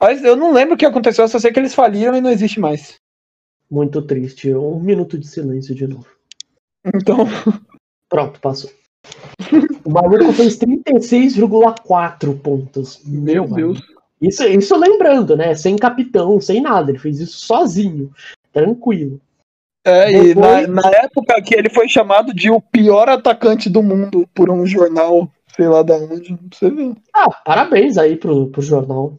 Mas eu não lembro o que aconteceu, só sei que eles faliram e não existe mais. Muito triste. Um minuto de silêncio de novo. Então. <laughs> Pronto, passou. <laughs> O maluco fez 36,4 pontos. Meu Deus. Isso, isso lembrando, né? Sem capitão, sem nada. Ele fez isso sozinho. Tranquilo. É, Depois... e na, na, época que ele foi chamado de o pior atacante do mundo por um jornal, sei lá da onde, você vê. Ah, parabéns aí pro, pro jornal.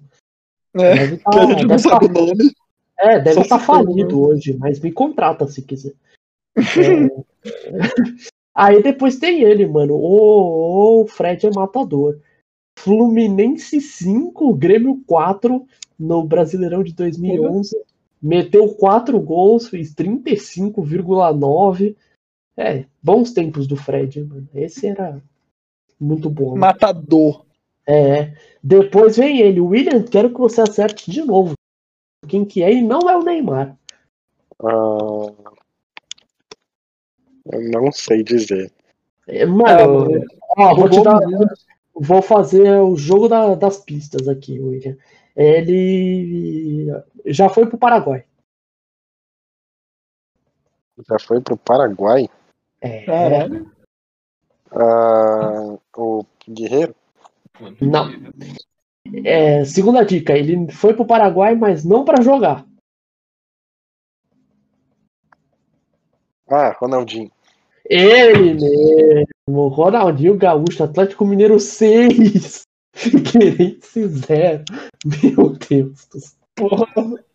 É, tá, que a gente não sabe tá, o nome. É, deve estar tá falido hoje, mas me contrata se quiser. É... <laughs> aí depois tem ele, mano. O, o Fred é matador. Fluminense 5, Grêmio 4 no Brasileirão de 2011. Uhum. Meteu 4 gols, fez 35,9. É, bons tempos do Fred, mano. Esse era muito bom. Matador. É. Depois vem ele, William, quero que você acerte de novo. Quem que é e não é o Neymar. Uh, eu não sei dizer. É, mano, é, ó, vou te dar. Vou fazer o jogo da, das pistas aqui, William. Ele já foi pro Paraguai. Já foi pro Paraguai? É. Caralho. Uh, o Guerreiro? Não. É, segunda dica, ele foi pro Paraguai, mas não para jogar. Ah, Ronaldinho. Ele mesmo, Ronaldinho Gaúcho, Atlético Mineiro 6, <laughs> Figueirense 0. Meu Deus do céu. Porra,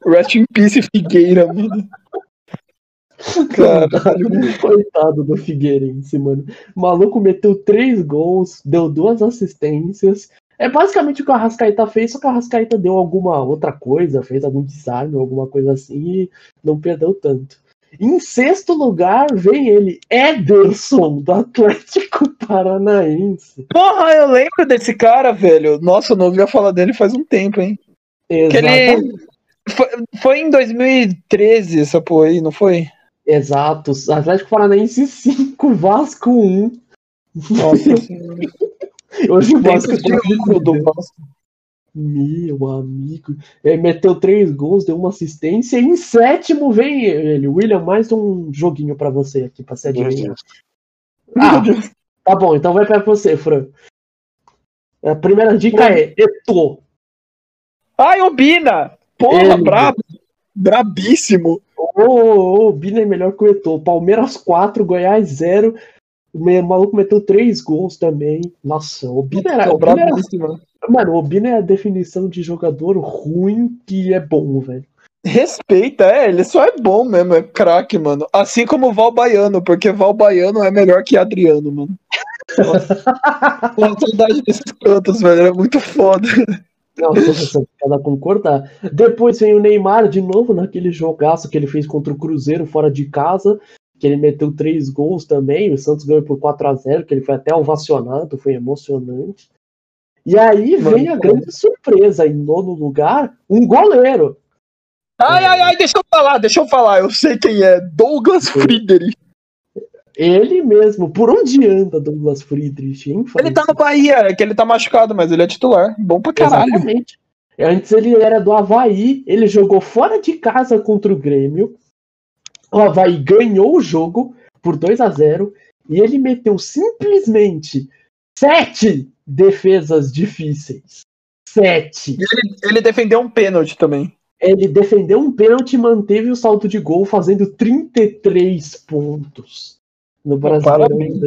rest in peace Figueira, mano. Caralho, coitado do Figueirense, mano. O maluco meteu três gols, deu duas assistências. É basicamente o que o Arrascaeta fez, só que o Arrascaeta deu alguma outra coisa, fez algum desarme, alguma coisa assim, e não perdeu tanto. Em sexto lugar vem ele, Ederson, do Atlético Paranaense. Porra, eu lembro desse cara, velho. Nossa, eu não ouvia falar dele faz um tempo, hein? Exatamente. Que ele... Foi, foi em 2013 essa porra aí, não foi? Exato. Atlético Paranaense 5, Vasco 1. Nossa. <laughs> Hoje o Vasco é do Vasco. Meu amigo. Ele meteu três gols, deu uma assistência. E em sétimo vem ele. William, mais um joguinho para você aqui, pra ser adivinhar. Ah, tá bom, então vai para você, Fran. A primeira dica é Eto. Ai, o Bina! Porra, ele... brabo! Brabíssimo! Ô, o Bina é melhor que o Eto. Palmeiras 4, Goiás 0. O maluco meteu três gols também. Nossa, o Bina era. O Bina era Mano, o Bino é a definição de jogador ruim que é bom, velho. Respeita, é, ele só é bom mesmo, é craque, mano. Assim como o Val Baiano, porque Val Baiano é melhor que Adriano, mano. <laughs> Nossa, saudade desses cantos, velho, é muito foda. Não, pode concordar. Depois vem o Neymar de novo naquele jogaço que ele fez contra o Cruzeiro fora de casa, que ele meteu três gols também. O Santos ganhou por 4 a 0 que ele foi até ovacionado, foi emocionante. E aí vem a grande surpresa, em nono lugar, um goleiro. Ai, ai, ai, deixa eu falar, deixa eu falar, eu sei quem é, Douglas Friedrich. Ele mesmo, por onde anda Douglas Friedrich, hein? Ele tá no Bahia, é que ele tá machucado, mas ele é titular, bom pra caralho. Exatamente. Antes ele era do Havaí, ele jogou fora de casa contra o Grêmio. O Havaí ganhou o jogo por 2 a 0 e ele meteu simplesmente sete defesas difíceis. Sete. Ele, ele, defendeu um pênalti também. Ele defendeu um pênalti e manteve o salto de gol, fazendo 33 pontos. No Brasil. Parabéns,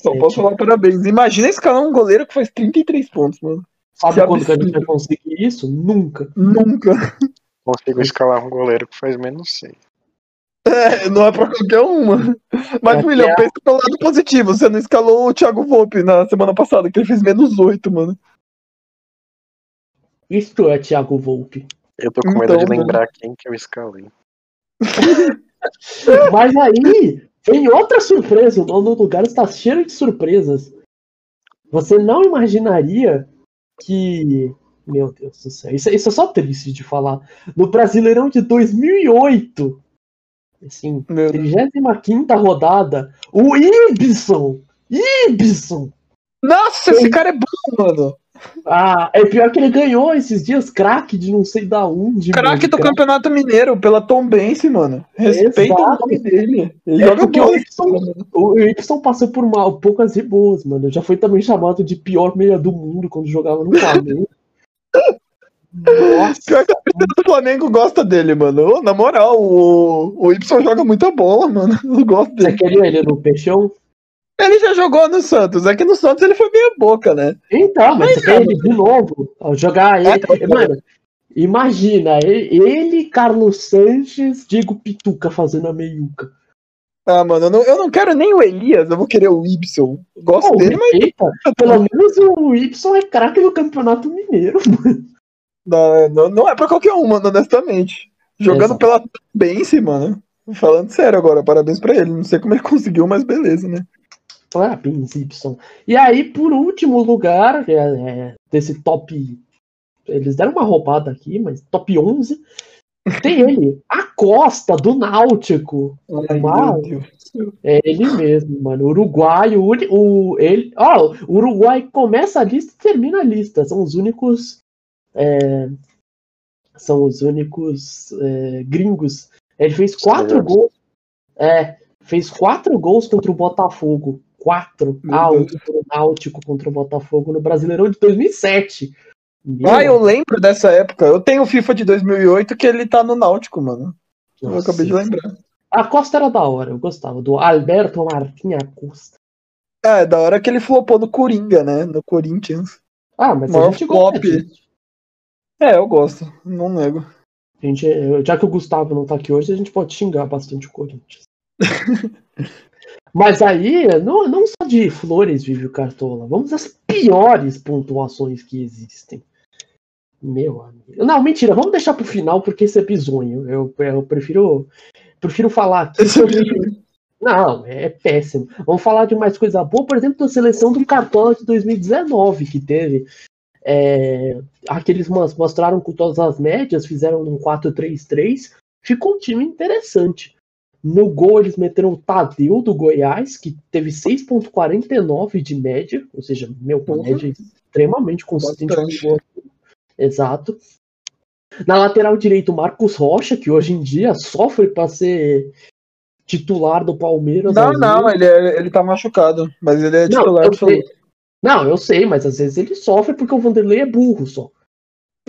Só posso falar parabéns. Imagina escalar um goleiro que faz 33 pontos, mano. Sabe que quando que a gente vai conseguir isso? Nunca. Nunca. Consigo escalar um goleiro que faz menos 6. É, não é pra qualquer uma. Mas, é William, é... pensa pelo lado positivo. Você não escalou o Thiago Volpe na semana passada, que ele fez menos 8, mano. Isto é Thiago Volpe. Eu tô com medo então, de lembrar mano. quem que eu escalei. <laughs> Mas aí, tem outra surpresa. O nono lugar está cheio de surpresas. Você não imaginaria que Meu Deus do céu. Isso, isso é só triste de falar. No Brasileirão de 2008, assim, 35 rodada, o Ibson! Ibson! Nossa, esse cara é bom, mano. Ah, é pior que ele ganhou esses dias craque de não sei da onde. Craque do Campeonato Mineiro, pela Tombense, mano. Respeita Exato. o nome dele. Ele é joga bola. O Ibson, o Ibson passou por mal, poucas e boas, mano. Já foi também chamado de pior meia do mundo quando jogava no Flamengo. <laughs> Nossa. Pior que a <laughs> do Flamengo gosta dele, mano. Na moral, o, o Y joga muita bola, mano. <laughs> Eu gosto dele. Você queria ele no Peixão? Ele já jogou no Santos. É que no Santos ele foi meia boca, né? Então, mas, mas você quer ele de novo? Jogar ele. É, mano, imagina, ele, Carlos Sanches, Diego Pituca fazendo a meiuca. Ah, mano, eu não, eu não quero nem o Elias, eu vou querer o Y. Gosto oh, dele, mas. Eita, pelo menos o Y é craque do Campeonato Mineiro, <laughs> mano. Não, não, não é pra qualquer um, mano, honestamente. Jogando Exato. pela Bense, mano. Falando sério agora, parabéns pra ele. Não sei como ele <laughs> conseguiu, mas beleza, né? Parabéns, Y. E aí, por último lugar, é, é, desse top. Eles deram uma roubada aqui, mas top 11. Tem ele, a Costa do Náutico. Ai, Uau. É ele mesmo, mano. Uruguai, o, o, ele, ó, o Uruguai começa a lista e termina a lista. São os únicos. É, são os únicos é, gringos. Ele fez quatro gols. É, fez quatro gols contra o Botafogo. Quatro pro Náutico contra o Botafogo no Brasileirão de 2007. Meu. Ah, eu lembro dessa época. Eu tenho o FIFA de 2008 que ele tá no Náutico, mano. Nossa. Eu acabei de lembrar. A Costa era da hora, eu gostava. Do Alberto Martins Acosta. É, da hora que ele flopou no Coringa, né? No Corinthians. Ah, mas Maior a gente flop. É, eu gosto, não nego. Gente, já que o Gustavo não tá aqui hoje, a gente pode xingar bastante o Corinthians. <laughs> mas aí, não, não só de flores vive o Cartola, vamos às piores pontuações que existem. Meu amigo. Não, mentira, vamos deixar pro final porque esse é bizonho. Eu, eu prefiro, prefiro falar aqui sobre. Não, é péssimo. Vamos falar de mais coisa boa, por exemplo, da seleção do Cartola de 2019 que teve. É, aqueles mostraram com todas as médias, fizeram um 4-3-3. Ficou um time interessante. No gol, eles meteram o Tadeu do Goiás, que teve 6,49 de média, ou seja, meu, uhum. média extremamente consistente. Exato. Na lateral direito, Marcos Rocha, que hoje em dia sofre para ser titular do Palmeiras. Não, não, ele, é, ele tá machucado, mas ele é titular não, absoluto. Não, eu sei, mas às vezes ele sofre porque o Vanderlei é burro só.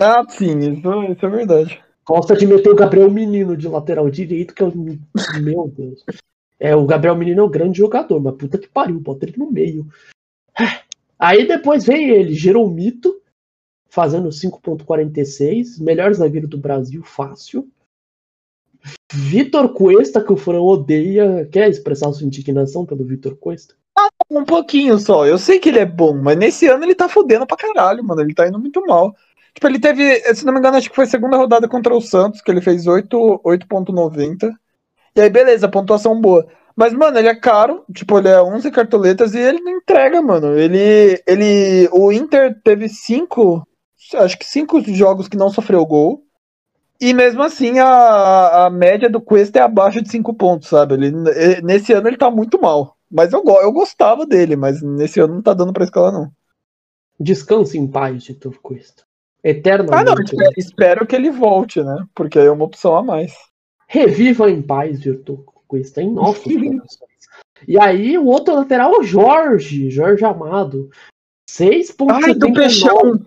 Ah, sim, isso, isso é verdade. Gosta de meter o Gabriel Menino de lateral direito, que é o. Meu Deus. É, o Gabriel Menino é um grande jogador, mas puta que pariu, bota ele no meio. Aí depois vem ele, Jeromito, fazendo 5.46, melhor zagueiro do Brasil, fácil. Vitor Cuesta, que o Fran odeia. Quer expressar sua indignação pelo Vitor Cuesta? Ah, um pouquinho só. Eu sei que ele é bom, mas nesse ano ele tá fodendo pra caralho, mano. Ele tá indo muito mal. Tipo, ele teve, se não me engano, acho que foi a segunda rodada contra o Santos, que ele fez 8.90. E aí, beleza, pontuação boa. Mas, mano, ele é caro, tipo, ele é 11 cartoletas e ele não entrega, mano. Ele, ele, o Inter teve cinco acho que cinco jogos que não sofreu gol. E mesmo assim, a, a média do Cuesta é abaixo de cinco pontos, sabe? Ele, nesse ano ele tá muito mal. Mas eu, eu gostava dele, mas nesse ano não tá dando pra escalar, não. Descanse em paz, Vitor Cuesta. Eternamente. Ah, não, espero, espero que ele volte, né? Porque aí é uma opção a mais. Reviva em paz, Vitor Cuesta, em nossos corações. E aí, o outro lateral é o Jorge, Jorge Amado. 6.79. Ai, do Peixão.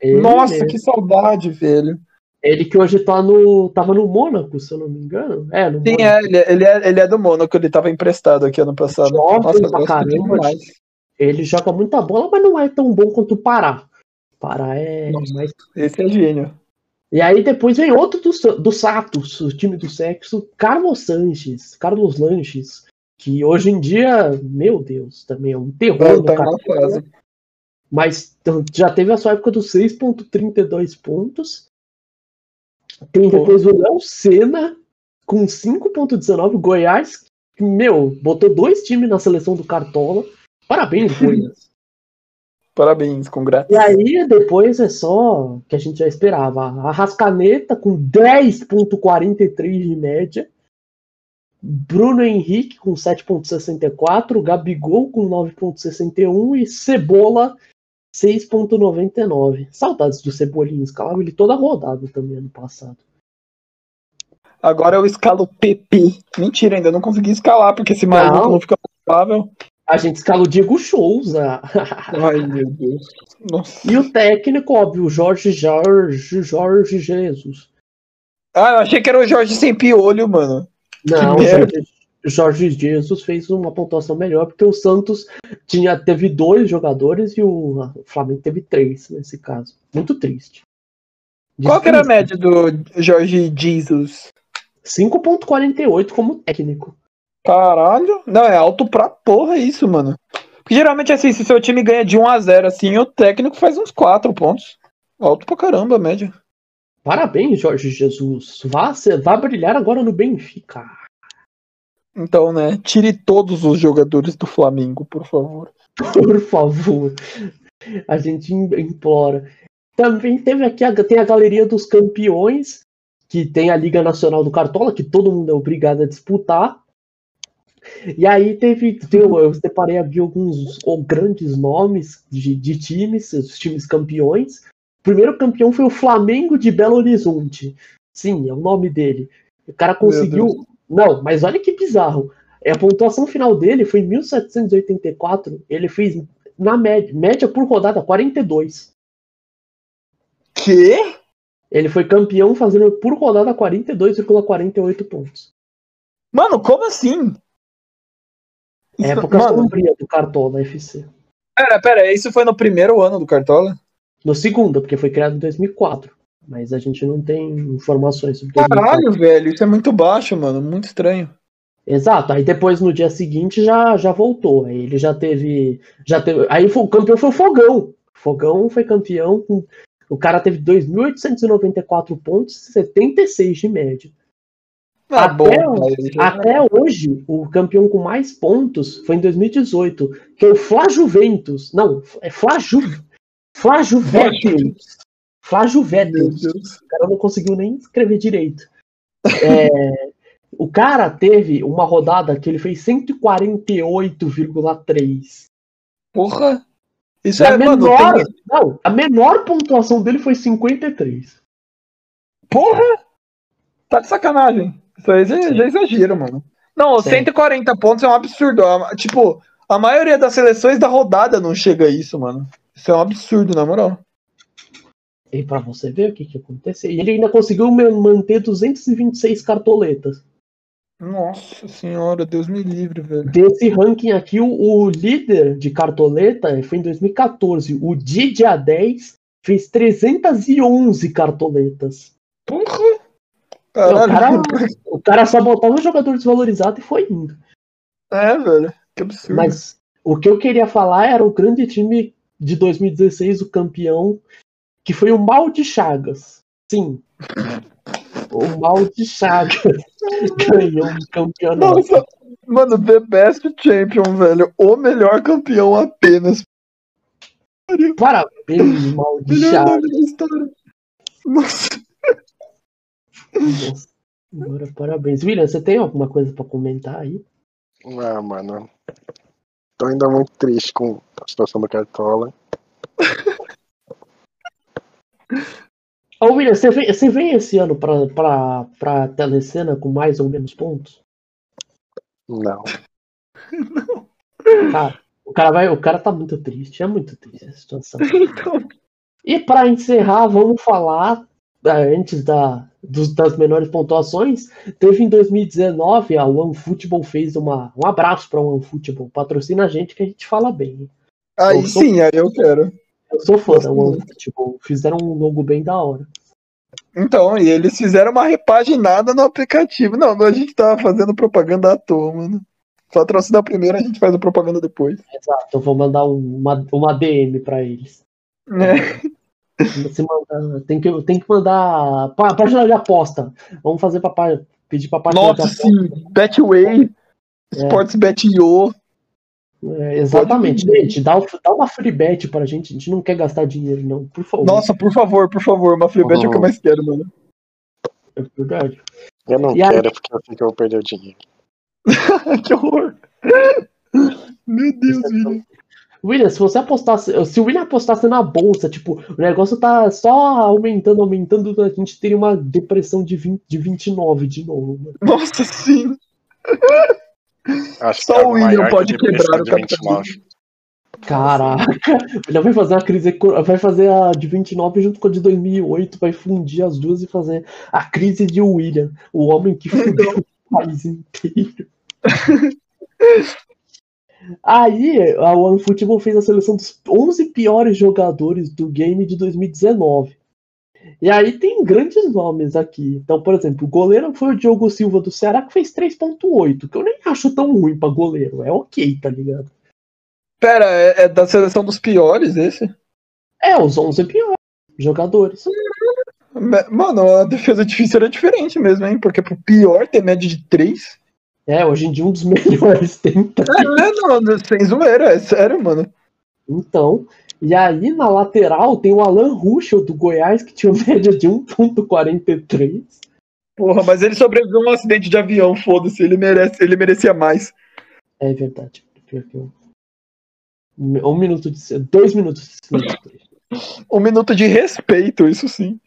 Ele Nossa, mesmo. que saudade, velho. Ele que hoje tá no. tava no Mônaco, se eu não me engano. É, no Sim, é ele, ele, é, ele é do Mônaco, ele tava emprestado aqui ano passado. Nossa, pra caramba. Ele joga muita bola, mas não é tão bom quanto o Pará. Pará é Nossa, mais. Esse é gênio. E aí depois vem outro do, do Satos, o time do sexo, Carlos Sanches, Carlos Lanches, que hoje em dia, meu Deus, também é um terror. Tá no mas já teve a sua época dos 6.32 pontos. Tem depois o Léo Senna com 5.19, Goiás, meu, botou dois times na seleção do Cartola. <laughs> Parabéns, Goiás. Parabéns, congrats. E aí, depois é só que a gente já esperava. A Rascaneta com 10,43 de média. Bruno Henrique com 7,64. Gabigol com 9,61. E Cebola 6,99. Saudades do Cebolinha. Escalava ele toda rodada também ano passado. Agora eu escalo PP. Mentira, ainda não consegui escalar, porque esse maluco não, não fica provável. A gente escala o Diego Souza. <laughs> Ai, meu Deus. Nossa. E o técnico, óbvio, o Jorge Jorge, Jorge Jesus. Ah, eu achei que era o Jorge sem piolho, mano. Não, o Jorge, Jorge Jesus fez uma pontuação melhor, porque o Santos tinha, teve dois jogadores e o Flamengo teve três nesse caso. Muito triste. Qual que era a média do Jorge Jesus? 5.48 como técnico. Caralho. Não, é alto pra porra isso, mano. Porque geralmente, assim, se seu time ganha de 1 a 0 assim, o técnico faz uns 4 pontos. Alto pra caramba a média. Parabéns, Jorge Jesus. Vá, vá brilhar agora no Benfica. Então, né, tire todos os jogadores do Flamengo, por favor. Por favor. A gente implora. Também teve aqui a, tem a galeria dos campeões, que tem a Liga Nacional do Cartola, que todo mundo é obrigado a disputar. E aí teve, eu separei aqui alguns grandes nomes de, de times, os times campeões. O primeiro campeão foi o Flamengo de Belo Horizonte. Sim, é o nome dele. O cara conseguiu. Não, mas olha que bizarro. É, a pontuação final dele foi 1784. Ele fez, na média, média por rodada, 42. Que? Ele foi campeão fazendo por rodada 42,48 pontos. Mano, como assim? É época Mano. sombria do Cartola FC. Pera, pera, isso foi no primeiro ano do Cartola? No segundo, porque foi criado em 2004. Mas a gente não tem informações sobre Caralho, velho, isso é muito baixo, mano, muito estranho. Exato, aí depois no dia seguinte já, já voltou. Aí ele já teve. Já teve. Aí o campeão foi o Fogão. Fogão foi campeão com. O cara teve 2.894 pontos, 76 de média. Ah, até, bom, até hoje, o campeão com mais pontos foi em 2018, que é o Flajuventus. Não, é Flaju, Flajuventus. Flajuventus. O cara não conseguiu nem escrever direito. É, <laughs> o cara teve uma rodada que ele fez 148,3. Porra! Isso é, a menor, tem... não, a menor pontuação dele foi 53. Porra! Tá de sacanagem. Isso aí já, já exagero, mano. Não, Sim. 140 pontos é um absurdo. Tipo, a maioria das seleções da rodada não chega a isso, mano. Isso é um absurdo, na moral. E pra você ver o que que aconteceu. E ele ainda conseguiu manter 226 cartoletas. Nossa senhora, Deus me livre, velho. Desse ranking aqui, o, o líder de cartoleta foi em 2014. O Didi A10 fez 311 cartoletas. Porra! Não, o, cara, o cara só botava um jogador desvalorizado e foi indo. É, velho. Que absurdo. Mas o que eu queria falar era o grande time de 2016, o campeão, que foi o Mal de Chagas. Sim. o Mal de Chagas <laughs> ganhou um campeonato. Nossa, mano, The Best Champion, velho. O melhor campeão apenas. Parabéns, Mal de Chagas. Nossa. Agora, parabéns. William, você tem alguma coisa para comentar aí? Ah, mano. Tô ainda muito triste com a situação do Cartola. <laughs> Ô, William, você vem, você vem esse ano pra, pra, pra telecena com mais ou menos pontos? Não. Não. Cara, o cara, vai, o cara tá muito triste, é muito triste a situação. <laughs> Então... E para encerrar, vamos falar antes da, dos, das menores pontuações, teve em 2019 a OneFootball fez uma, um abraço para OneFootball, patrocina a gente que a gente fala bem. Aí eu sim, aí eu quero. Eu sou fã da OneFootball, fizeram um logo bem da hora. Então, e eles fizeram uma repaginada no aplicativo. Não, a gente tava fazendo propaganda à toa, mano. Patrocina primeiro, a gente faz a propaganda depois. Exato, eu vou mandar uma, uma DM para eles. É. Você manda, tem, que, tem que mandar. Página de aposta. Vamos fazer pra, pedir pra página Nossa, de aposta. sim. Betway, é. Sports Bet.io. É, exatamente, gente. Dá, dá uma free bet pra gente. A gente não quer gastar dinheiro, não. Por favor. Nossa, por favor, por favor. Uma free bet é o que eu mais quero, mano. É verdade. Eu não E aí- quero porque eu sei que eu vou perder o dinheiro. <laughs> que horror. Meu Deus, William. William, se você apostasse. Se o William apostasse na bolsa, tipo, o negócio tá só aumentando, aumentando, a gente teria uma depressão de, 20, de 29 de novo. mano. Nossa, sim. Acho Só que é o algo William pode que quebrar o de capitalismo. 29. Caraca! O William vai fazer uma crise. Vai fazer a de 29 junto com a de 2008, vai fundir as duas e fazer a crise de William, o homem que <laughs> fudeu o país inteiro. Aí, a OneFootball fez a seleção dos 11 piores jogadores do game de 2019. E aí tem grandes nomes aqui. Então, por exemplo, o goleiro foi o Diogo Silva do Ceará, que fez 3.8, que eu nem acho tão ruim pra goleiro. É ok, tá ligado? Pera, é, é da seleção dos piores esse? É, os 11 piores jogadores. Mano, a defesa difícil era diferente mesmo, hein? Porque pro pior ter média de 3. É, hoje em dia um dos <laughs> melhores tenta. É, não, sem zoeira, é sério, mano. Então, e aí na lateral tem o Alan Ruschel do Goiás, que tinha média de 1.43. Porra, mas ele sobreviveu a um acidente de avião, foda-se, ele merece, ele merecia mais. É verdade. Um minuto de. Dois minutos de silêncio. Um minuto de respeito, isso sim.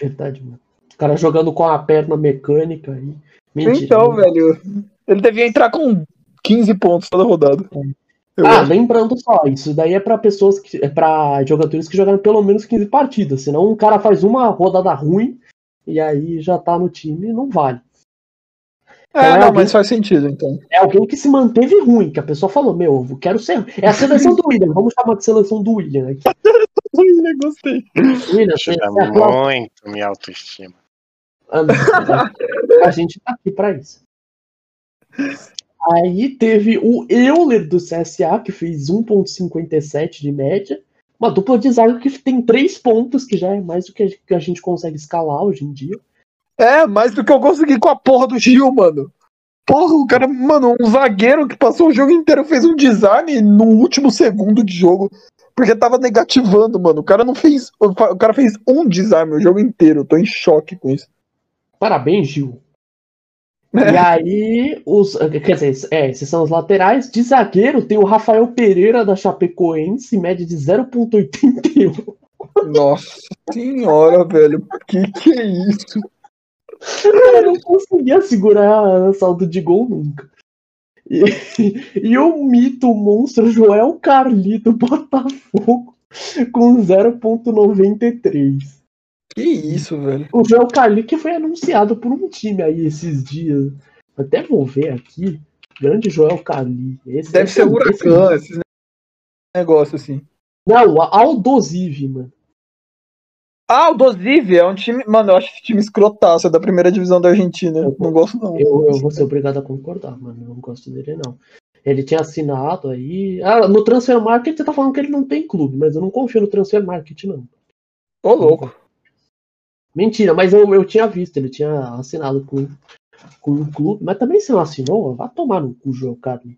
Verdade, mano. O cara jogando com a perna mecânica aí. Mentira. Então, né? velho, ele devia entrar com 15 pontos toda rodada. Eu Ah, acho. lembrando só, isso daí é pra pessoas que. É pra jogadores que jogaram pelo menos 15 partidas. Senão um cara faz uma rodada ruim e aí já tá no time e não vale. É, é não, alguém- mas faz sentido, então. É alguém que se manteve ruim, que a pessoa falou, meu, eu quero ser. É a seleção do William, vamos chamar de seleção do William aqui. <laughs> Ui, gostei. William, você é muito minha autoestima. A gente tá aqui pra isso. <laughs> Aí teve o Euler do CSA, que fez 1,57 de média. Uma dupla de zaga que tem 3 pontos, que já é mais do que a- gente consegue escalar hoje em dia. É, mais do que eu consegui com a porra do Gil, mano. Porra, o cara, mano, um zagueiro que passou o jogo inteiro fez um design no último segundo de jogo. Porque tava negativando, mano. O cara não fez. O cara fez um desarme o jogo inteiro. Eu tô em choque com isso. Parabéns, Gil. E aí, os, quer dizer, é, esses são os laterais. De zagueiro tem o Rafael Pereira da Chapecoense, média de 0,81. Nossa senhora, velho. Que que é isso? Eu não conseguia segurar saldo de gol nunca. E, e o mito, o monstro Joel Carli do Botafogo com 0,93. Que isso, velho. O Joel que foi anunciado por um time aí esses dias. Até vou ver aqui. Grande Joel Carli. Esse, Deve esse- ser esse- huracan, esses negócios assim. Não, Aldosive, mano. Ah, o Dosive é um time. Mano, eu acho esse time escrotaço, é da primeira divisão da Argentina. Não gosto, não. Eu, eu vou ser obrigado a concordar, mano. Eu não gosto dele, não. Ele tinha assinado aí. Ah, no Transfer Market você tá falando que ele não tem clube, mas eu não confio no Transfer Market, não. Ô, louco. Mentira, mas eu, eu tinha visto, ele tinha assinado com, com um clube, mas também se não assinou, vai tomar no cu, João Carlos.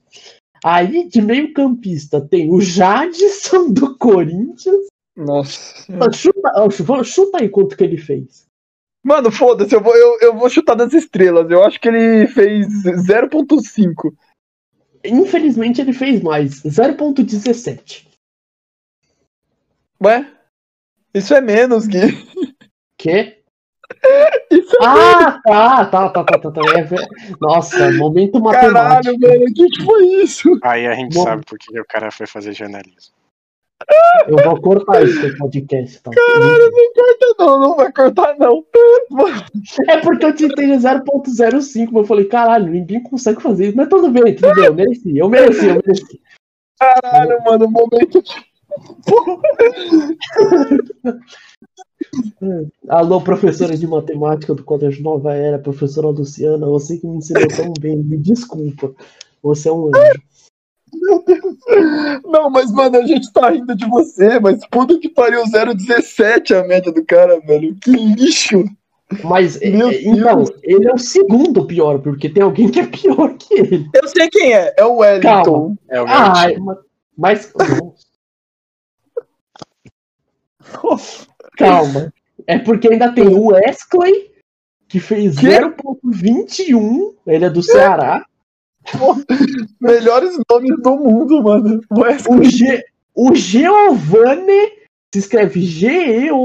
Aí, de meio campista, tem o Jadson do Corinthians. Nossa. Chuta, chuta, chuta aí quanto que ele fez. Mano, foda-se, eu vou, eu, eu vou chutar das estrelas. Eu acho que ele fez 0.5. Infelizmente, ele fez mais, 0.17. Ué? Isso é menos, Gui. Que? Isso é Ah, tá, tá, tá, tá, tá, tá. É Nossa, momento matemático. Caralho, velho. O que, que foi isso? Aí a gente Bom. sabe por que o cara foi fazer jornalismo. Eu vou cortar isso do podcast, tá? Não, não vai cortar, não. É porque eu tentei 0.05, mas eu falei, caralho, ninguém consegue fazer isso. Mas tudo bem, tudo bem, eu mereci, eu mereci, eu mereci. caralho, mano. O momento. <laughs> <laughs> Alô, professora de matemática do Colégio Nova Era, professora Luciana, você que me ensinou tão bem, me desculpa. Você é um anjo. Não, mas, mano, a gente tá rindo de você, mas puta que pariu 0,17 a média do cara, velho. Que lixo. Mas, é, Meu é, então, ele é o segundo pior, porque tem alguém que é pior que ele. Eu sei quem é, é o Wellington. É o Ah, Garotinho. ma- mas. <laughs> Calma. É porque ainda tem o Wesley, que fez Quê? 0.21. Ele é do Ceará. <laughs> Melhores nomes do mundo, mano. O, G, o Giovanni se escreve G-E-O-V-A-N-E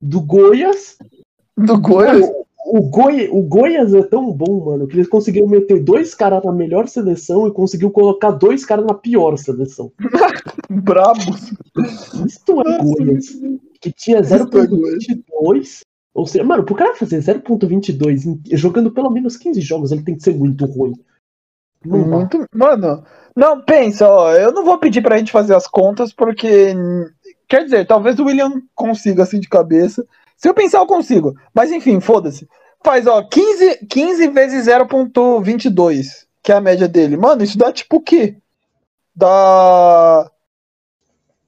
do Goiás. Do Goiás. O, Goi, o Goiás é tão bom, mano, que eles conseguiram meter dois caras na melhor seleção e conseguiu colocar dois caras na pior seleção. <laughs> Brabos. Isto é Goiás. Que tinha Isto é 0.22. Ou seja, mano, pro cara fazer 0.22 em- jogando pelo menos 15 jogos, ele tem que ser muito ruim. Não dá. Muito. Mano, não, pensa, ó. Eu não vou pedir pra gente fazer as contas, porque. Quer dizer, talvez o William consiga assim de cabeça. Se eu pensar, eu consigo. Mas enfim, foda-se. Faz, ó, 15, 15 vezes 0.22, que é a média dele. Mano, isso dá tipo o quê? Dá.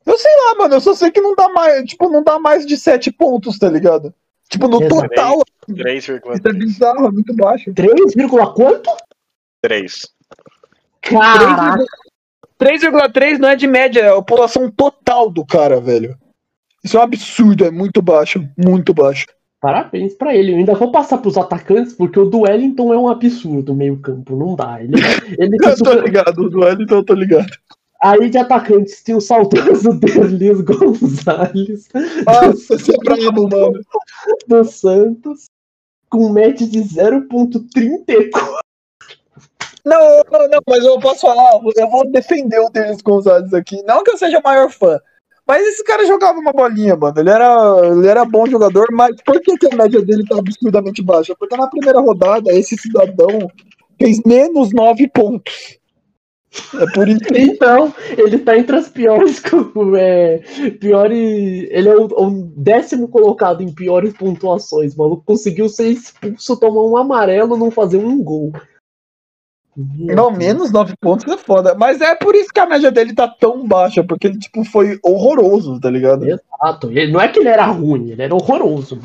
Eu sei lá, mano. Eu só sei que não dá mais. Tipo, não dá mais de 7 pontos, tá ligado? Tipo, no Exato. total, 3,3. isso é bizarro, é muito baixo. 3, quanto? 3. Caraca! 3,3 não é de média, é a população total do cara, velho. Isso é um absurdo, é muito baixo, muito baixo. Parabéns pra ele. Eu ainda vou passar pros atacantes, porque o do Wellington é um absurdo meio campo. Não dá. Ele, ele <laughs> Eu tô ligado, do Wellington eu tô ligado. Aí de atacantes tem o saudoso <laughs> Derlis Gonzalez Nossa, você é brabo, mano. <laughs> do Santos, com média de 0.34. Não, não, não, mas eu posso falar, eu vou defender o Denis Gonzalez aqui. Não que eu seja o maior fã, mas esse cara jogava uma bolinha, mano. Ele era, ele era bom jogador, mas por que, que a média dele tá absurdamente baixa? Porque na primeira rodada, esse cidadão fez menos 9 pontos. É por isso Então, ele tá entre as piores. É, piores ele é o, o décimo colocado em piores pontuações. O maluco conseguiu ser expulso, tomar um amarelo, não fazer um gol. Não, menos 9 pontos é foda. Mas é por isso que a média dele tá tão baixa, porque ele, tipo, foi horroroso, tá ligado? Exato. Ele, não é que ele era ruim, ele era horroroso.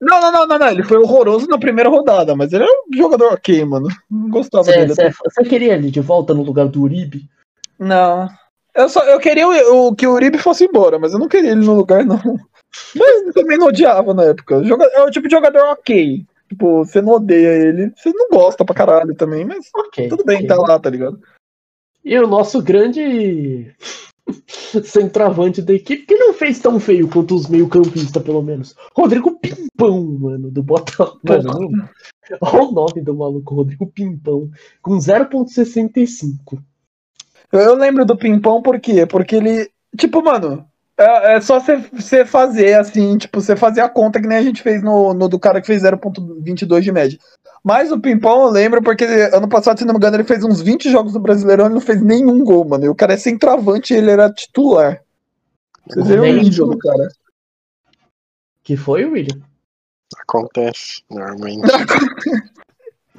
Não, não, não, não, não. Ele foi horroroso na primeira rodada, mas ele é um jogador ok, mano. Não gostava Você, dele. você, você queria ele de volta no lugar do Uribe? Não. Eu, só, eu queria o, o- que o Uribe fosse embora, mas eu não queria ele no lugar, não. Mas também não odiava na época. Joga- É o tipo de jogador ok. Tipo, você não odeia ele, você não gosta pra caralho também, mas Ok. tudo bem, ok. tá lá, tá ligado? E o nosso grande <laughs> centroavante da equipe, que não fez tão feio quanto os meio-campistas, pelo menos. Rodrigo Pimpão, mano, do Botafogo. Olha o nome do maluco, Rodrigo Pimpão, com 0.65. Eu, eu lembro do Pimpão por quê? Porque ele, tipo, mano, é, é só você fazer assim, tipo, você fazer a conta que nem a gente fez no, no do cara que fez 0.22 de média. Mas o Pimpão eu lembro porque ano passado, se não me engano, ele fez uns 20 jogos do Brasileirão e não fez nenhum gol, mano. E o cara é centroavante e ele era titular. Vocês viram o nível do cara. Que foi, William? Acontece, normalmente. <laughs>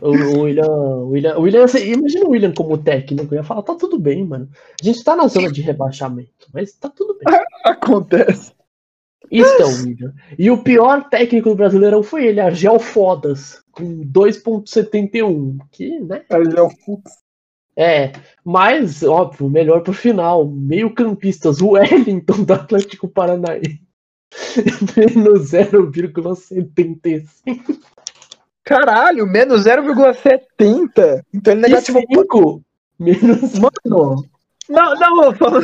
O, o William, o William, o William, imagina o William como técnico, eu ia falar, tá tudo bem, mano. A gente tá na zona de rebaixamento, mas tá tudo bem. <laughs> Acontece. Isso é o William. E o pior técnico do Brasileirão foi ele, Argel Fodas, com 2.71, que, né? É o Fux. É, mas, óbvio, melhor pro final. Meio campistas, o Wellington do Atlético Paranaense. <laughs> Menos 0,75. Caralho, menos 0,70. Então ele é negativo. Cinco. Menos Mano. Não, não, eu falo.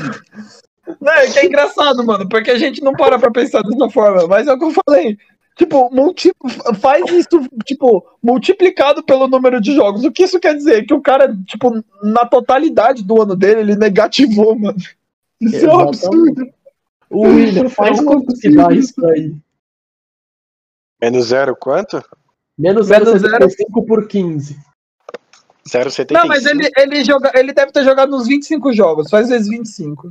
Não, é que é engraçado, mano, porque a gente não para pra pensar dessa forma, mas é o que eu falei. Tipo, multi... faz isso, tipo, multiplicado pelo número de jogos. O que isso quer dizer? Que o cara, tipo, na totalidade do ano dele, ele negativou, mano. Isso é um Exatamente. absurdo. O William, faz Não quanto que dá isso aí? Menos zero quanto? Menos Menos 0,75 por 15. 0,75. Não, mas ele, ele, joga, ele deve ter jogado nos 25 jogos, faz vezes 25.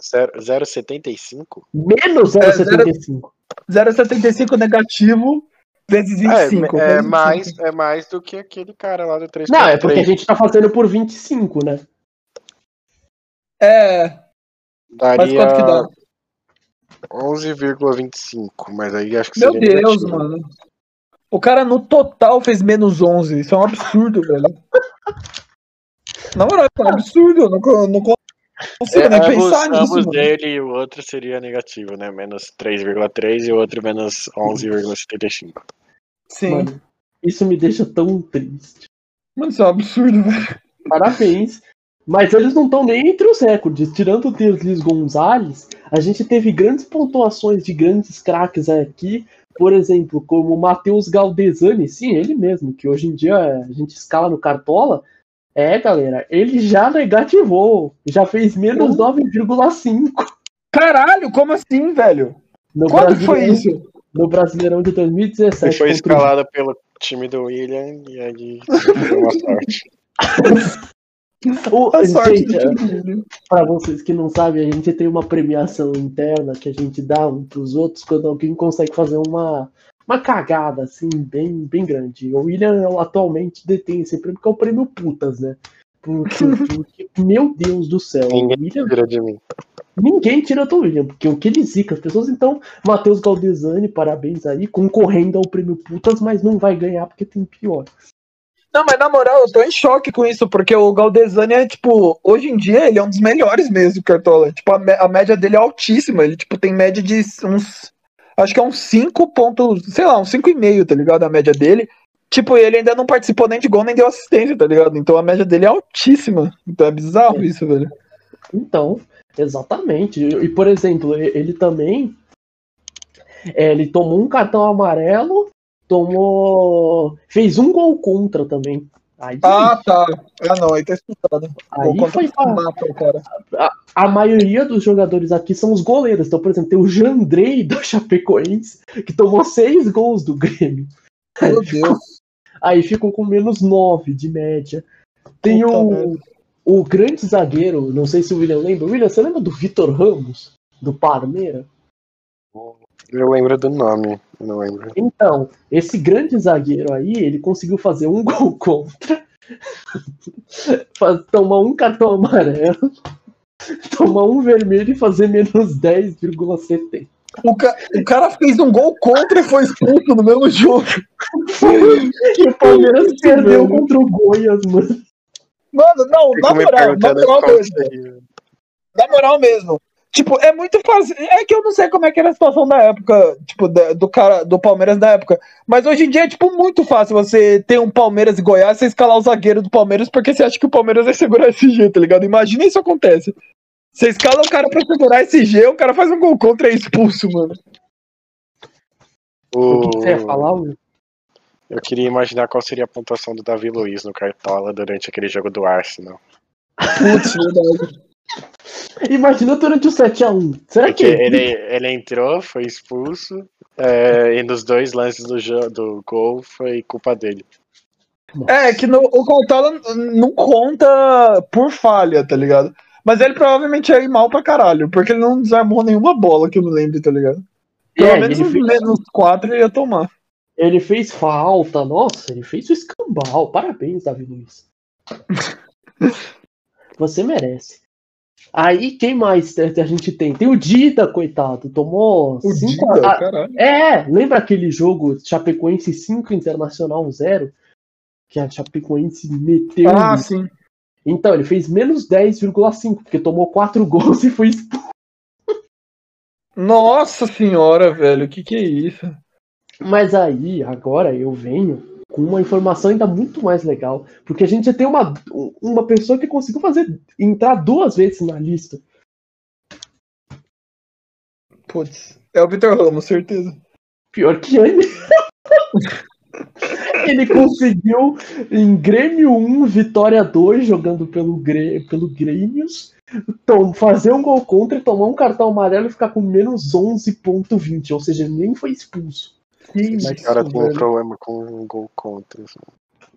0,75? Menos É, 0,75. 0,75 negativo vezes 25. É, é, vezes 25. mais, é mais do que aquele cara lá do 3. Não, é porque a gente tá fazendo por 25, né? É, mas Daria quanto que dá? 11,25, mas aí acho que Meu seria Deus, negativo. mano. O cara no total fez menos 11. Isso é um absurdo, velho. Na moral, isso é um absurdo. Eu não, não consigo É, nem ambos, pensar nisso. ambos mano. dele e o outro seria negativo, né? Menos 3,3 e o outro menos 11,75. Sim. Mano. Mano, isso me deixa tão triste. isso é um absurdo, velho. Parabéns. Mas eles não estão nem entre os recordes. Tirando o Desliz Gonzalez, a gente teve grandes pontuações de grandes craques aqui. Por exemplo, como o Matheus Galdesani, sim, ele mesmo, que hoje em dia a gente escala no Cartola. É, galera, ele já negativou. Já fez menos 9,5 Caralho, como assim, velho? no Quando foi isso? No Brasileirão de 2017. Ele foi o- escalado pelo time do William e aí deu uma sorte. <laughs> O- A sorte gente, do time dele. Para vocês que não sabem, a gente tem uma premiação interna que a gente dá um para os outros quando alguém consegue fazer uma, uma cagada assim, bem, bem grande. O William atualmente detém esse prêmio, que é o prêmio Putas, né? Porque, <laughs> porque, meu Deus do céu, Ninguém William, tira de mim. ninguém tira do William, porque o que ele zica as pessoas. Então, Matheus Galdesani, parabéns aí, concorrendo ao prêmio Putas, mas não vai ganhar porque tem pior. Não, mas na moral, eu tô em choque com isso, porque o Galdesani é, tipo, hoje em dia ele é um dos melhores mesmo, Cartola. Tipo, a, a média dele é altíssima. Ele, tipo, tem média de uns. Acho que é uns 5 pontos, sei lá, uns 5,5, tá ligado? A média dele. Tipo, ele ainda não participou nem de gol, nem deu assistência, tá ligado? Então a média dele é altíssima. Então é bizarro É. isso, velho. Então, exatamente. E, por exemplo, ele também. é, ele tomou um cartão amarelo, tomou. fez um gol contra também. Aí, Ah, tá. Ah, não, aí tá explicado. aí foi pra- mata o cara. A maioria dos jogadores aqui são os goleiros. Então, por exemplo, tem o Jandrei <laughs> do Chapecoense, que tomou seis gols do Grêmio. Meu Deus. Aí ficou com menos nove de média. Tem Puta o, merda. o grande zagueiro, não sei se o William lembra. William, você lembra do Vitor Ramos, do Parmeira? Eu lembro do nome, não lembro. Então, esse grande zagueiro aí, ele conseguiu fazer um <laughs> gol contra, tomar um cartão amarelo, <laughs> tomar um vermelho e fazer menos 10,70. O, ca- o cara fez um gol contra e foi expulso no mesmo jogo. <laughs> E o Palmeiras perdeu contra o Goiás, mano. Mano, não, na moral, na perguntando moral mesmo. Na moral mesmo. Tipo, é muito fácil. É que eu não sei como é que era a situação da época, tipo, da- do cara do Palmeiras da época. Mas hoje em dia é, tipo, muito fácil você ter um Palmeiras e Goiás, você escalar o zagueiro do Palmeiras, porque você acha que o Palmeiras vai segurar esse G, tá ligado? Imagina isso acontece. Você escala o cara pra segurar esse G, o cara faz um gol contra e é expulso, mano. O que, que você ia falar, Will? Eu queria imaginar qual seria a pontuação do Davi Luiz no Cartola durante aquele jogo do Arsenal. Putz, verdade. Imagina durante o 7x1. Será Porque que ele, ele entrou, foi expulso, é, e nos dois lances do, do gol foi culpa dele. É, que no, o Cartola não conta por falha, tá ligado? Mas ele provavelmente ia ir mal pra caralho, porque ele não desarmou nenhuma bola que eu me lembro, tá ligado? Pelo É, menos fez- menos 4 ele ia tomar. Ele fez falta, nossa, ele fez o escambau. Parabéns, Davi Luiz. <laughs> Você merece. Aí, quem mais a gente tem? Tem o Dida, coitado. Tomou O cinco Dida, a- caralho. É, lembra aquele jogo Chapecoense 5 Internacional 0? Que a Chapecoense meteu. Ah, sim. Então, ele fez menos 10,5, porque tomou 4 <laughs> gols e foi expulso. Nossa senhora, velho, o que que é isso? Mas aí, agora eu venho com uma informação ainda muito mais legal, porque a gente já tem uma, uma pessoa que conseguiu fazer entrar duas vezes na lista. Putz, é o Vitor Ramos, certeza. Pior que ele. <laughs> ele conseguiu em Grêmio 1, Vitória 2, jogando pelo, Grê, pelo Grêmios, tom- fazer um gol contra e tomar um cartão amarelo e ficar com menos 11,20, ou seja, ele nem foi expulso. Que Esse isso, cara tem um velho. problema com um gol contra. assim.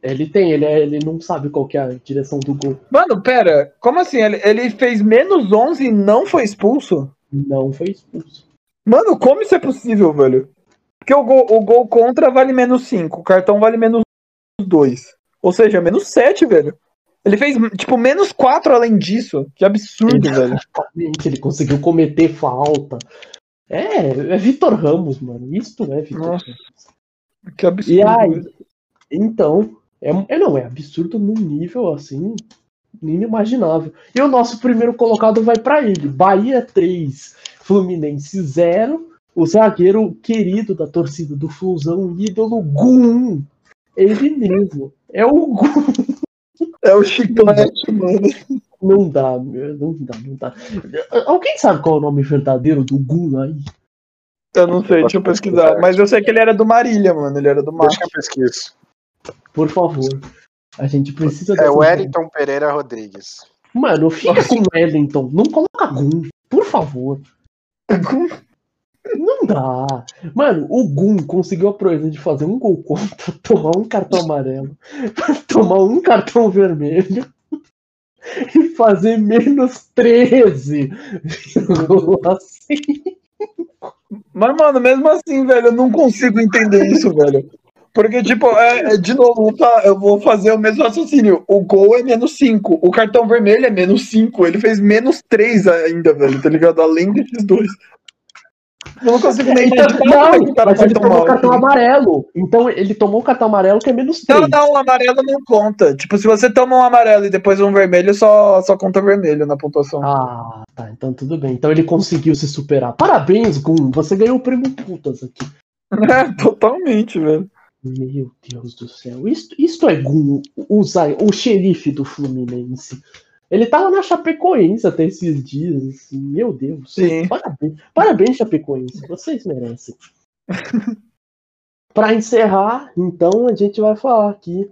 Ele tem, ele, é- ele não sabe qual que é a direção do gol. Mano, pera, como assim? Ele, ele fez menos 11 e não foi expulso? Não foi expulso. Mano, como isso é possível, velho? Porque o gol, o gol contra vale menos 5, o cartão vale menos 2. Ou seja, menos 7, velho. Ele fez, tipo, menos 4 além disso. Que absurdo, velho. Exatamente, <laughs> ele conseguiu cometer falta. É, é Vitor Ramos, mano. Isto é Vitor Nossa. Ramos. Que absurdo. E aí, então, é, é não, é absurdo num nível assim, inimaginável. E o nosso primeiro colocado vai pra ele. Bahia 3, Fluminense 0. O zagueiro querido da torcida do Flusão, ídolo Gum. Ele mesmo. É o Gum. É o chiclete, mano. Não dá, meu, não dá, não dá. Alguém sabe qual é o nome verdadeiro do Gum aí? Eu não sei, deixa eu pesquisar. Mas eu sei que ele era do Marília, mano. Ele era do Mato. Deixa eu pesquisar. Por favor. A gente precisa É Wellington Pereira Rodrigues. Mano, fica com Wellington. Não coloca Gum, por favor. <laughs> Não dá. Mano, o Gum conseguiu a proeza de fazer um gol contra, <laughs> tomar um cartão amarelo, <laughs> tomar um cartão vermelho <laughs> e fazer menos 13. Assim. Mas, mano, mesmo assim, velho, eu não consigo entender isso, velho. Porque, tipo, é, é, de novo, tá, eu vou fazer o mesmo raciocínio. O gol é menos 5, o cartão vermelho é menos 5. Ele fez menos 3 ainda, velho, tá ligado? Além desses dois. Eu não consigo nem Então, é que não, o mas vai ele tomou o cartão amarelo. Então ele tomou o cartão amarelo que é menos 3. Não, não, o amarelo não conta. Tipo, se você toma um amarelo e depois um vermelho, só, só conta vermelho na pontuação. Ah, tá. Então tudo bem. Então ele conseguiu se superar. Parabéns, Gum. Você ganhou o prêmio putas aqui. <laughs> É, totalmente, velho. Meu Deus do céu. Isto, isto é Gum, o, Zay- o xerife do Fluminense. Ele tava na Chapecoense até esses dias. assim, meu Deus. Sim. Parabéns, parabéns, Chapecoense. Vocês merecem. <laughs> Para encerrar, então, a gente vai falar aqui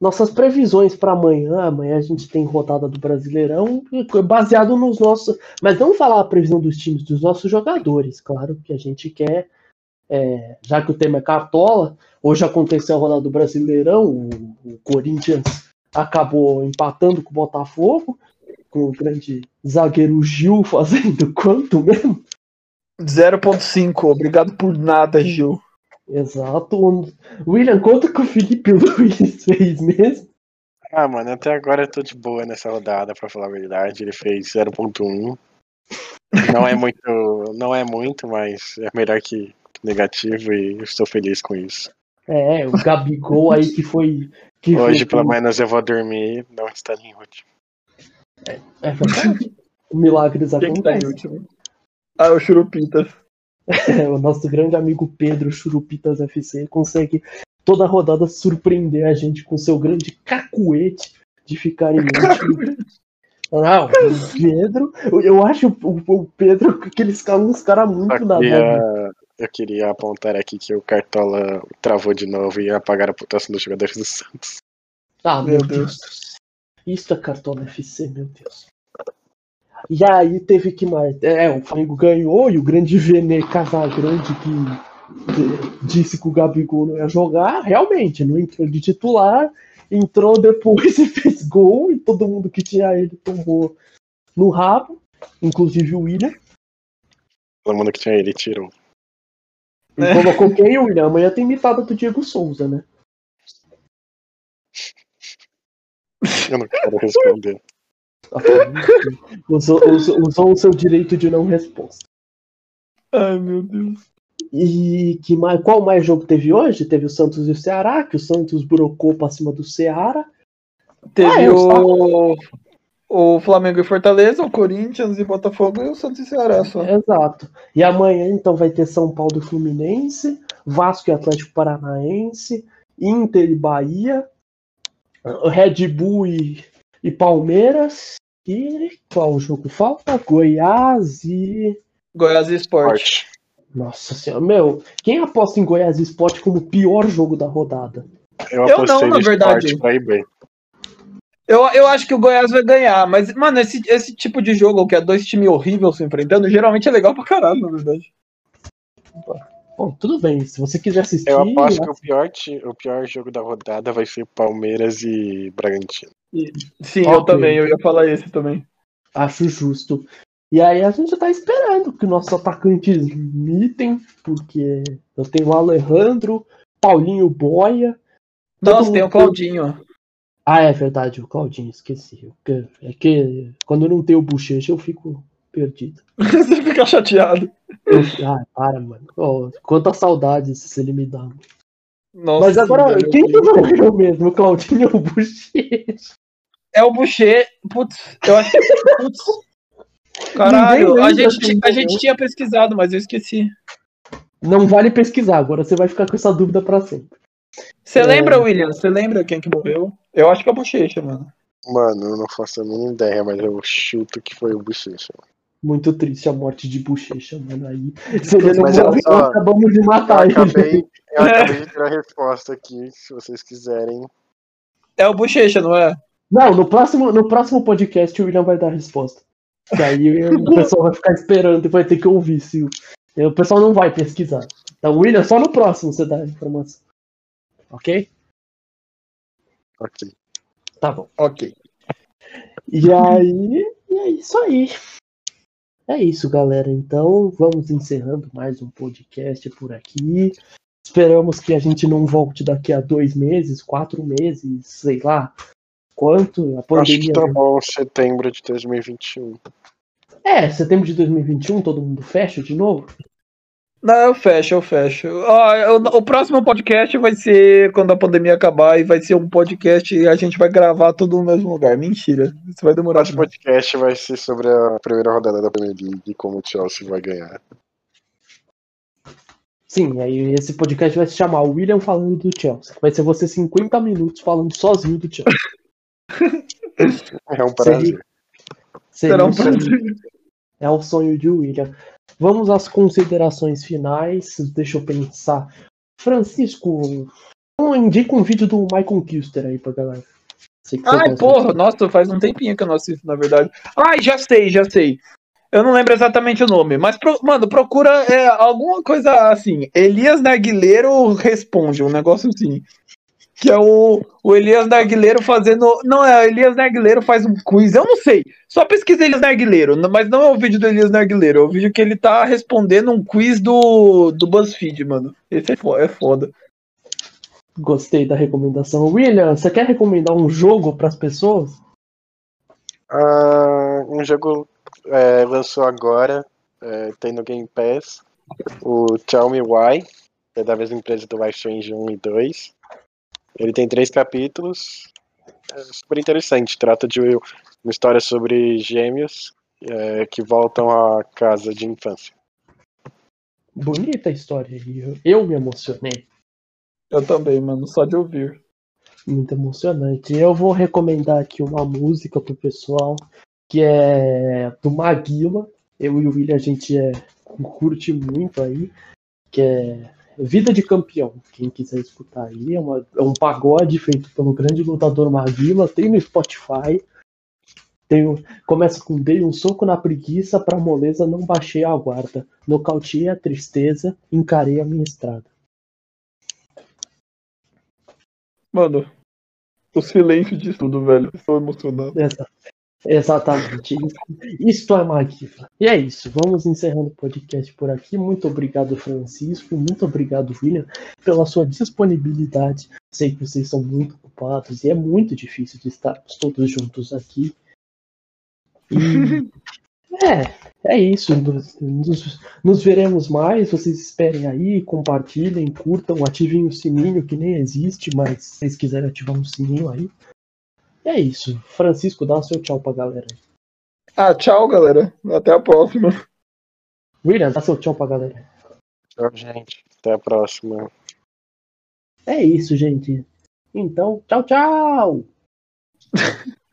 nossas previsões para amanhã. Amanhã a gente tem rodada do Brasileirão, baseado nos nossos. Mas não falar a previsão dos times, dos nossos jogadores. Claro que a gente quer, é, já que o tema é cartola, hoje aconteceu a rodada do Brasileirão, o, o Corinthians acabou empatando com o Botafogo, com o grande zagueiro Gil <laughs> fazendo quanto mesmo? 0.5, obrigado por nada, Gil. Exato. William, quanto que o Felipe <laughs> Luiz fez mesmo? Ah, mano, até agora eu tô de boa nessa rodada, pra falar a verdade. Ele fez 0.1. Não é muito, <laughs> não é muito, mas é melhor que negativo e eu estou feliz com isso. É, o Gabigol aí que foi. Que Hoje, pelo menos, eu vou dormir não estando em último. É verdade. <laughs> Milagres Quem que tá em acontecem. último? Ah, o Churupitas. É, <laughs> o nosso grande amigo Pedro Churupitas FC consegue toda rodada surpreender a gente com seu grande cacuete de ficar em último. Não, o Pedro, eu acho o, Pedro que eles calam uns caras muito nada. a ver. queria, eu queria apontar aqui que o Cartola travou de novo e ia apagar a pontuação dos jogadores do Santos. Ah, meu, Meu Deus. Isso é Cartola FC, meu Deus. E aí teve que mais. É, o Flamengo ganhou e o grande Vene Casagrande que disse que o Gabigol não ia jogar, realmente, não entrou de titular, entrou depois <laughs> e fez gol, e todo mundo que tinha ele tomou no rabo, inclusive o William. Todo mundo que tinha ele tirou. E É. colocou quem, o William? Amanhã tem imitada do Diego Souza, né? Eu não quero responder. Tá falando? usou, usou, usou o seu direito de não resposta. Ai, meu Deus. E que mais, qual mais jogo teve hoje? Teve o Santos e o Ceará, que o Santos brocou pra cima do Ceará. Teve Ah, eu o, o Flamengo e Fortaleza, o Corinthians e Botafogo e o Santos e Ceará só. Exato. E amanhã, então, vai ter São Paulo e Fluminense, Vasco e Atlético Paranaense, Inter e Bahia, Red Bull e, e Palmeiras. E qual jogo falta? Goiás e. Goiás e Sport. Forte. Nossa senhora, meu, quem aposta em Goiás e Sport como o pior jogo da rodada? Eu Eu não, na verdade. esporte pra ir bem. Eu, eu acho que o Goiás vai ganhar, mas, mano, esse, esse tipo de jogo que é dois times horríveis se enfrentando, geralmente é legal pra caralho, na verdade. Bom, tudo bem, se você quiser assistir. Eu aposto que o pior, o pior jogo da rodada vai ser Palmeiras e Bragantino. Sim, eu Ok. também, eu ia falar esse também. Acho justo. E aí a gente tá esperando que nossos atacantes mitem, porque eu tenho o Alejandro, Paulinho Boia. Nossa, tem o Claudinho. Ah, é verdade, o Claudinho, esqueci. É que quando não tem o bochecha eu fico perdido. <laughs> Você fica chateado. Ah, para, mano. Oh, quanta saudade se ele me dá. Nossa, Mas agora, velho. quem que ganhou mesmo? O Claudinho ou o Bochecha? É o Boucher. Putz, eu acho que. Putz. Caralho, a gente, a gente tinha pesquisado, mas eu esqueci. Não vale pesquisar, agora você vai ficar com essa dúvida pra sempre. Você É. lembra, William? Você lembra quem que morreu? Eu acho que é o Bochecha, mano. Mano, eu não faço a mínima ideia, mas eu chuto que foi o Bochecha. Muito triste a morte de Bochecha, mano. Aí, se ele não Mas olha morreu, só, acabamos de Eu matar ele. acabei, eu <laughs> acabei de ter a resposta aqui, se vocês quiserem. É o Bochecha, não é? Não, no próximo, no próximo podcast o William vai dar a resposta. Que aí o <laughs> pessoal vai ficar esperando e vai ter que ouvir. Se o, o pessoal não vai pesquisar. Então, William, só no próximo você dá a informação. Ok? Ok. Tá bom. Ok. E aí, e é isso aí. É isso, galera. Então, vamos encerrando mais um podcast por aqui. Esperamos que a gente não volte daqui a dois meses, quatro meses, sei lá quanto. A Acho pandemia. que tá bom setembro de 2021. É, setembro de 2021, todo mundo fecha de novo? Não, eu fecho, eu fecho. Ó, eu- o próximo podcast vai ser quando a pandemia acabar e vai ser um podcast e a gente vai gravar tudo no mesmo lugar. Mentira. Isso vai O demorar próximo demais. podcast vai ser sobre a primeira rodada da Premier League e como o Chelsea vai ganhar. Sim, aí esse podcast vai se chamar William falando do Chelsea. Vai ser você 50 minutos falando sozinho do Chelsea. <laughs> É um prazer. Seria Será um prazer. É o sonho de William. Vamos às considerações finais. Deixa eu pensar. Francisco, indica um vídeo do Michael Kister aí pra galera. Ai, porra, nossa, faz um tempinho que eu não assisto, na verdade. Ai, já sei, já sei. Eu não lembro exatamente o nome, mas, pro- mano, procura é, alguma coisa assim. Elias Narguileiro responde, um negócio assim. Que é o, o Elias Narguileiro fazendo. Não, é o Elias Narguileiro faz um quiz, eu não sei. Só pesquisa Elias Narguileiro, mas não é o vídeo do Elias Narguileiro, é o vídeo que ele tá respondendo um quiz do, do BuzzFeed, mano. Esse é fo- é foda. Gostei da recomendação. William, você quer recomendar um jogo pras pessoas? Ah, um jogo é, lançou agora, é, tem no Game Pass, o Tell Me Why, que é da mesma empresa do Life Strange 1 e 2. Ele tem três capítulos, é super interessante, trata de uma história sobre gêmeos é, que voltam à casa de infância. Bonita a história. e Eu, eu me emocionei. Eu também, mano, só de ouvir. Muito emocionante. Eu vou recomendar aqui uma música pro pessoal que é do Maguila. Eu e o William a gente é, curte muito aí, que é Vida de Campeão. Quem quiser escutar aí, é, uma- é um pagode feito pelo grande lutador Maguila, tem no Spotify. Tem, um- começa com dei um soco na preguiça, pra moleza não baixei a guarda. Nocauteei a tristeza, encarei a minha estrada. Mano, o silêncio de tudo, velho. Estou emocionado. Exa- Exatamente. Isso- Isto é Maguila. E é isso. Vamos encerrando o podcast por aqui. Muito obrigado, Francisco. Muito obrigado, William, pela sua disponibilidade. Sei que vocês são muito ocupados e é muito difícil de estarmos todos juntos aqui. E <laughs> é, é isso. Nos, nos- nos veremos mais. Vocês esperem aí, compartilhem, curtam, ativem o sininho que nem existe, mas se vocês quiserem ativar um sininho aí. E é isso. Francisco, dá o seu tchau pra galera. Ah, tchau, galera. Até a próxima. William, dá seu tchau pra galera. Tchau, gente. Até a próxima. É isso, gente. Então, tchau, tchau! <laughs>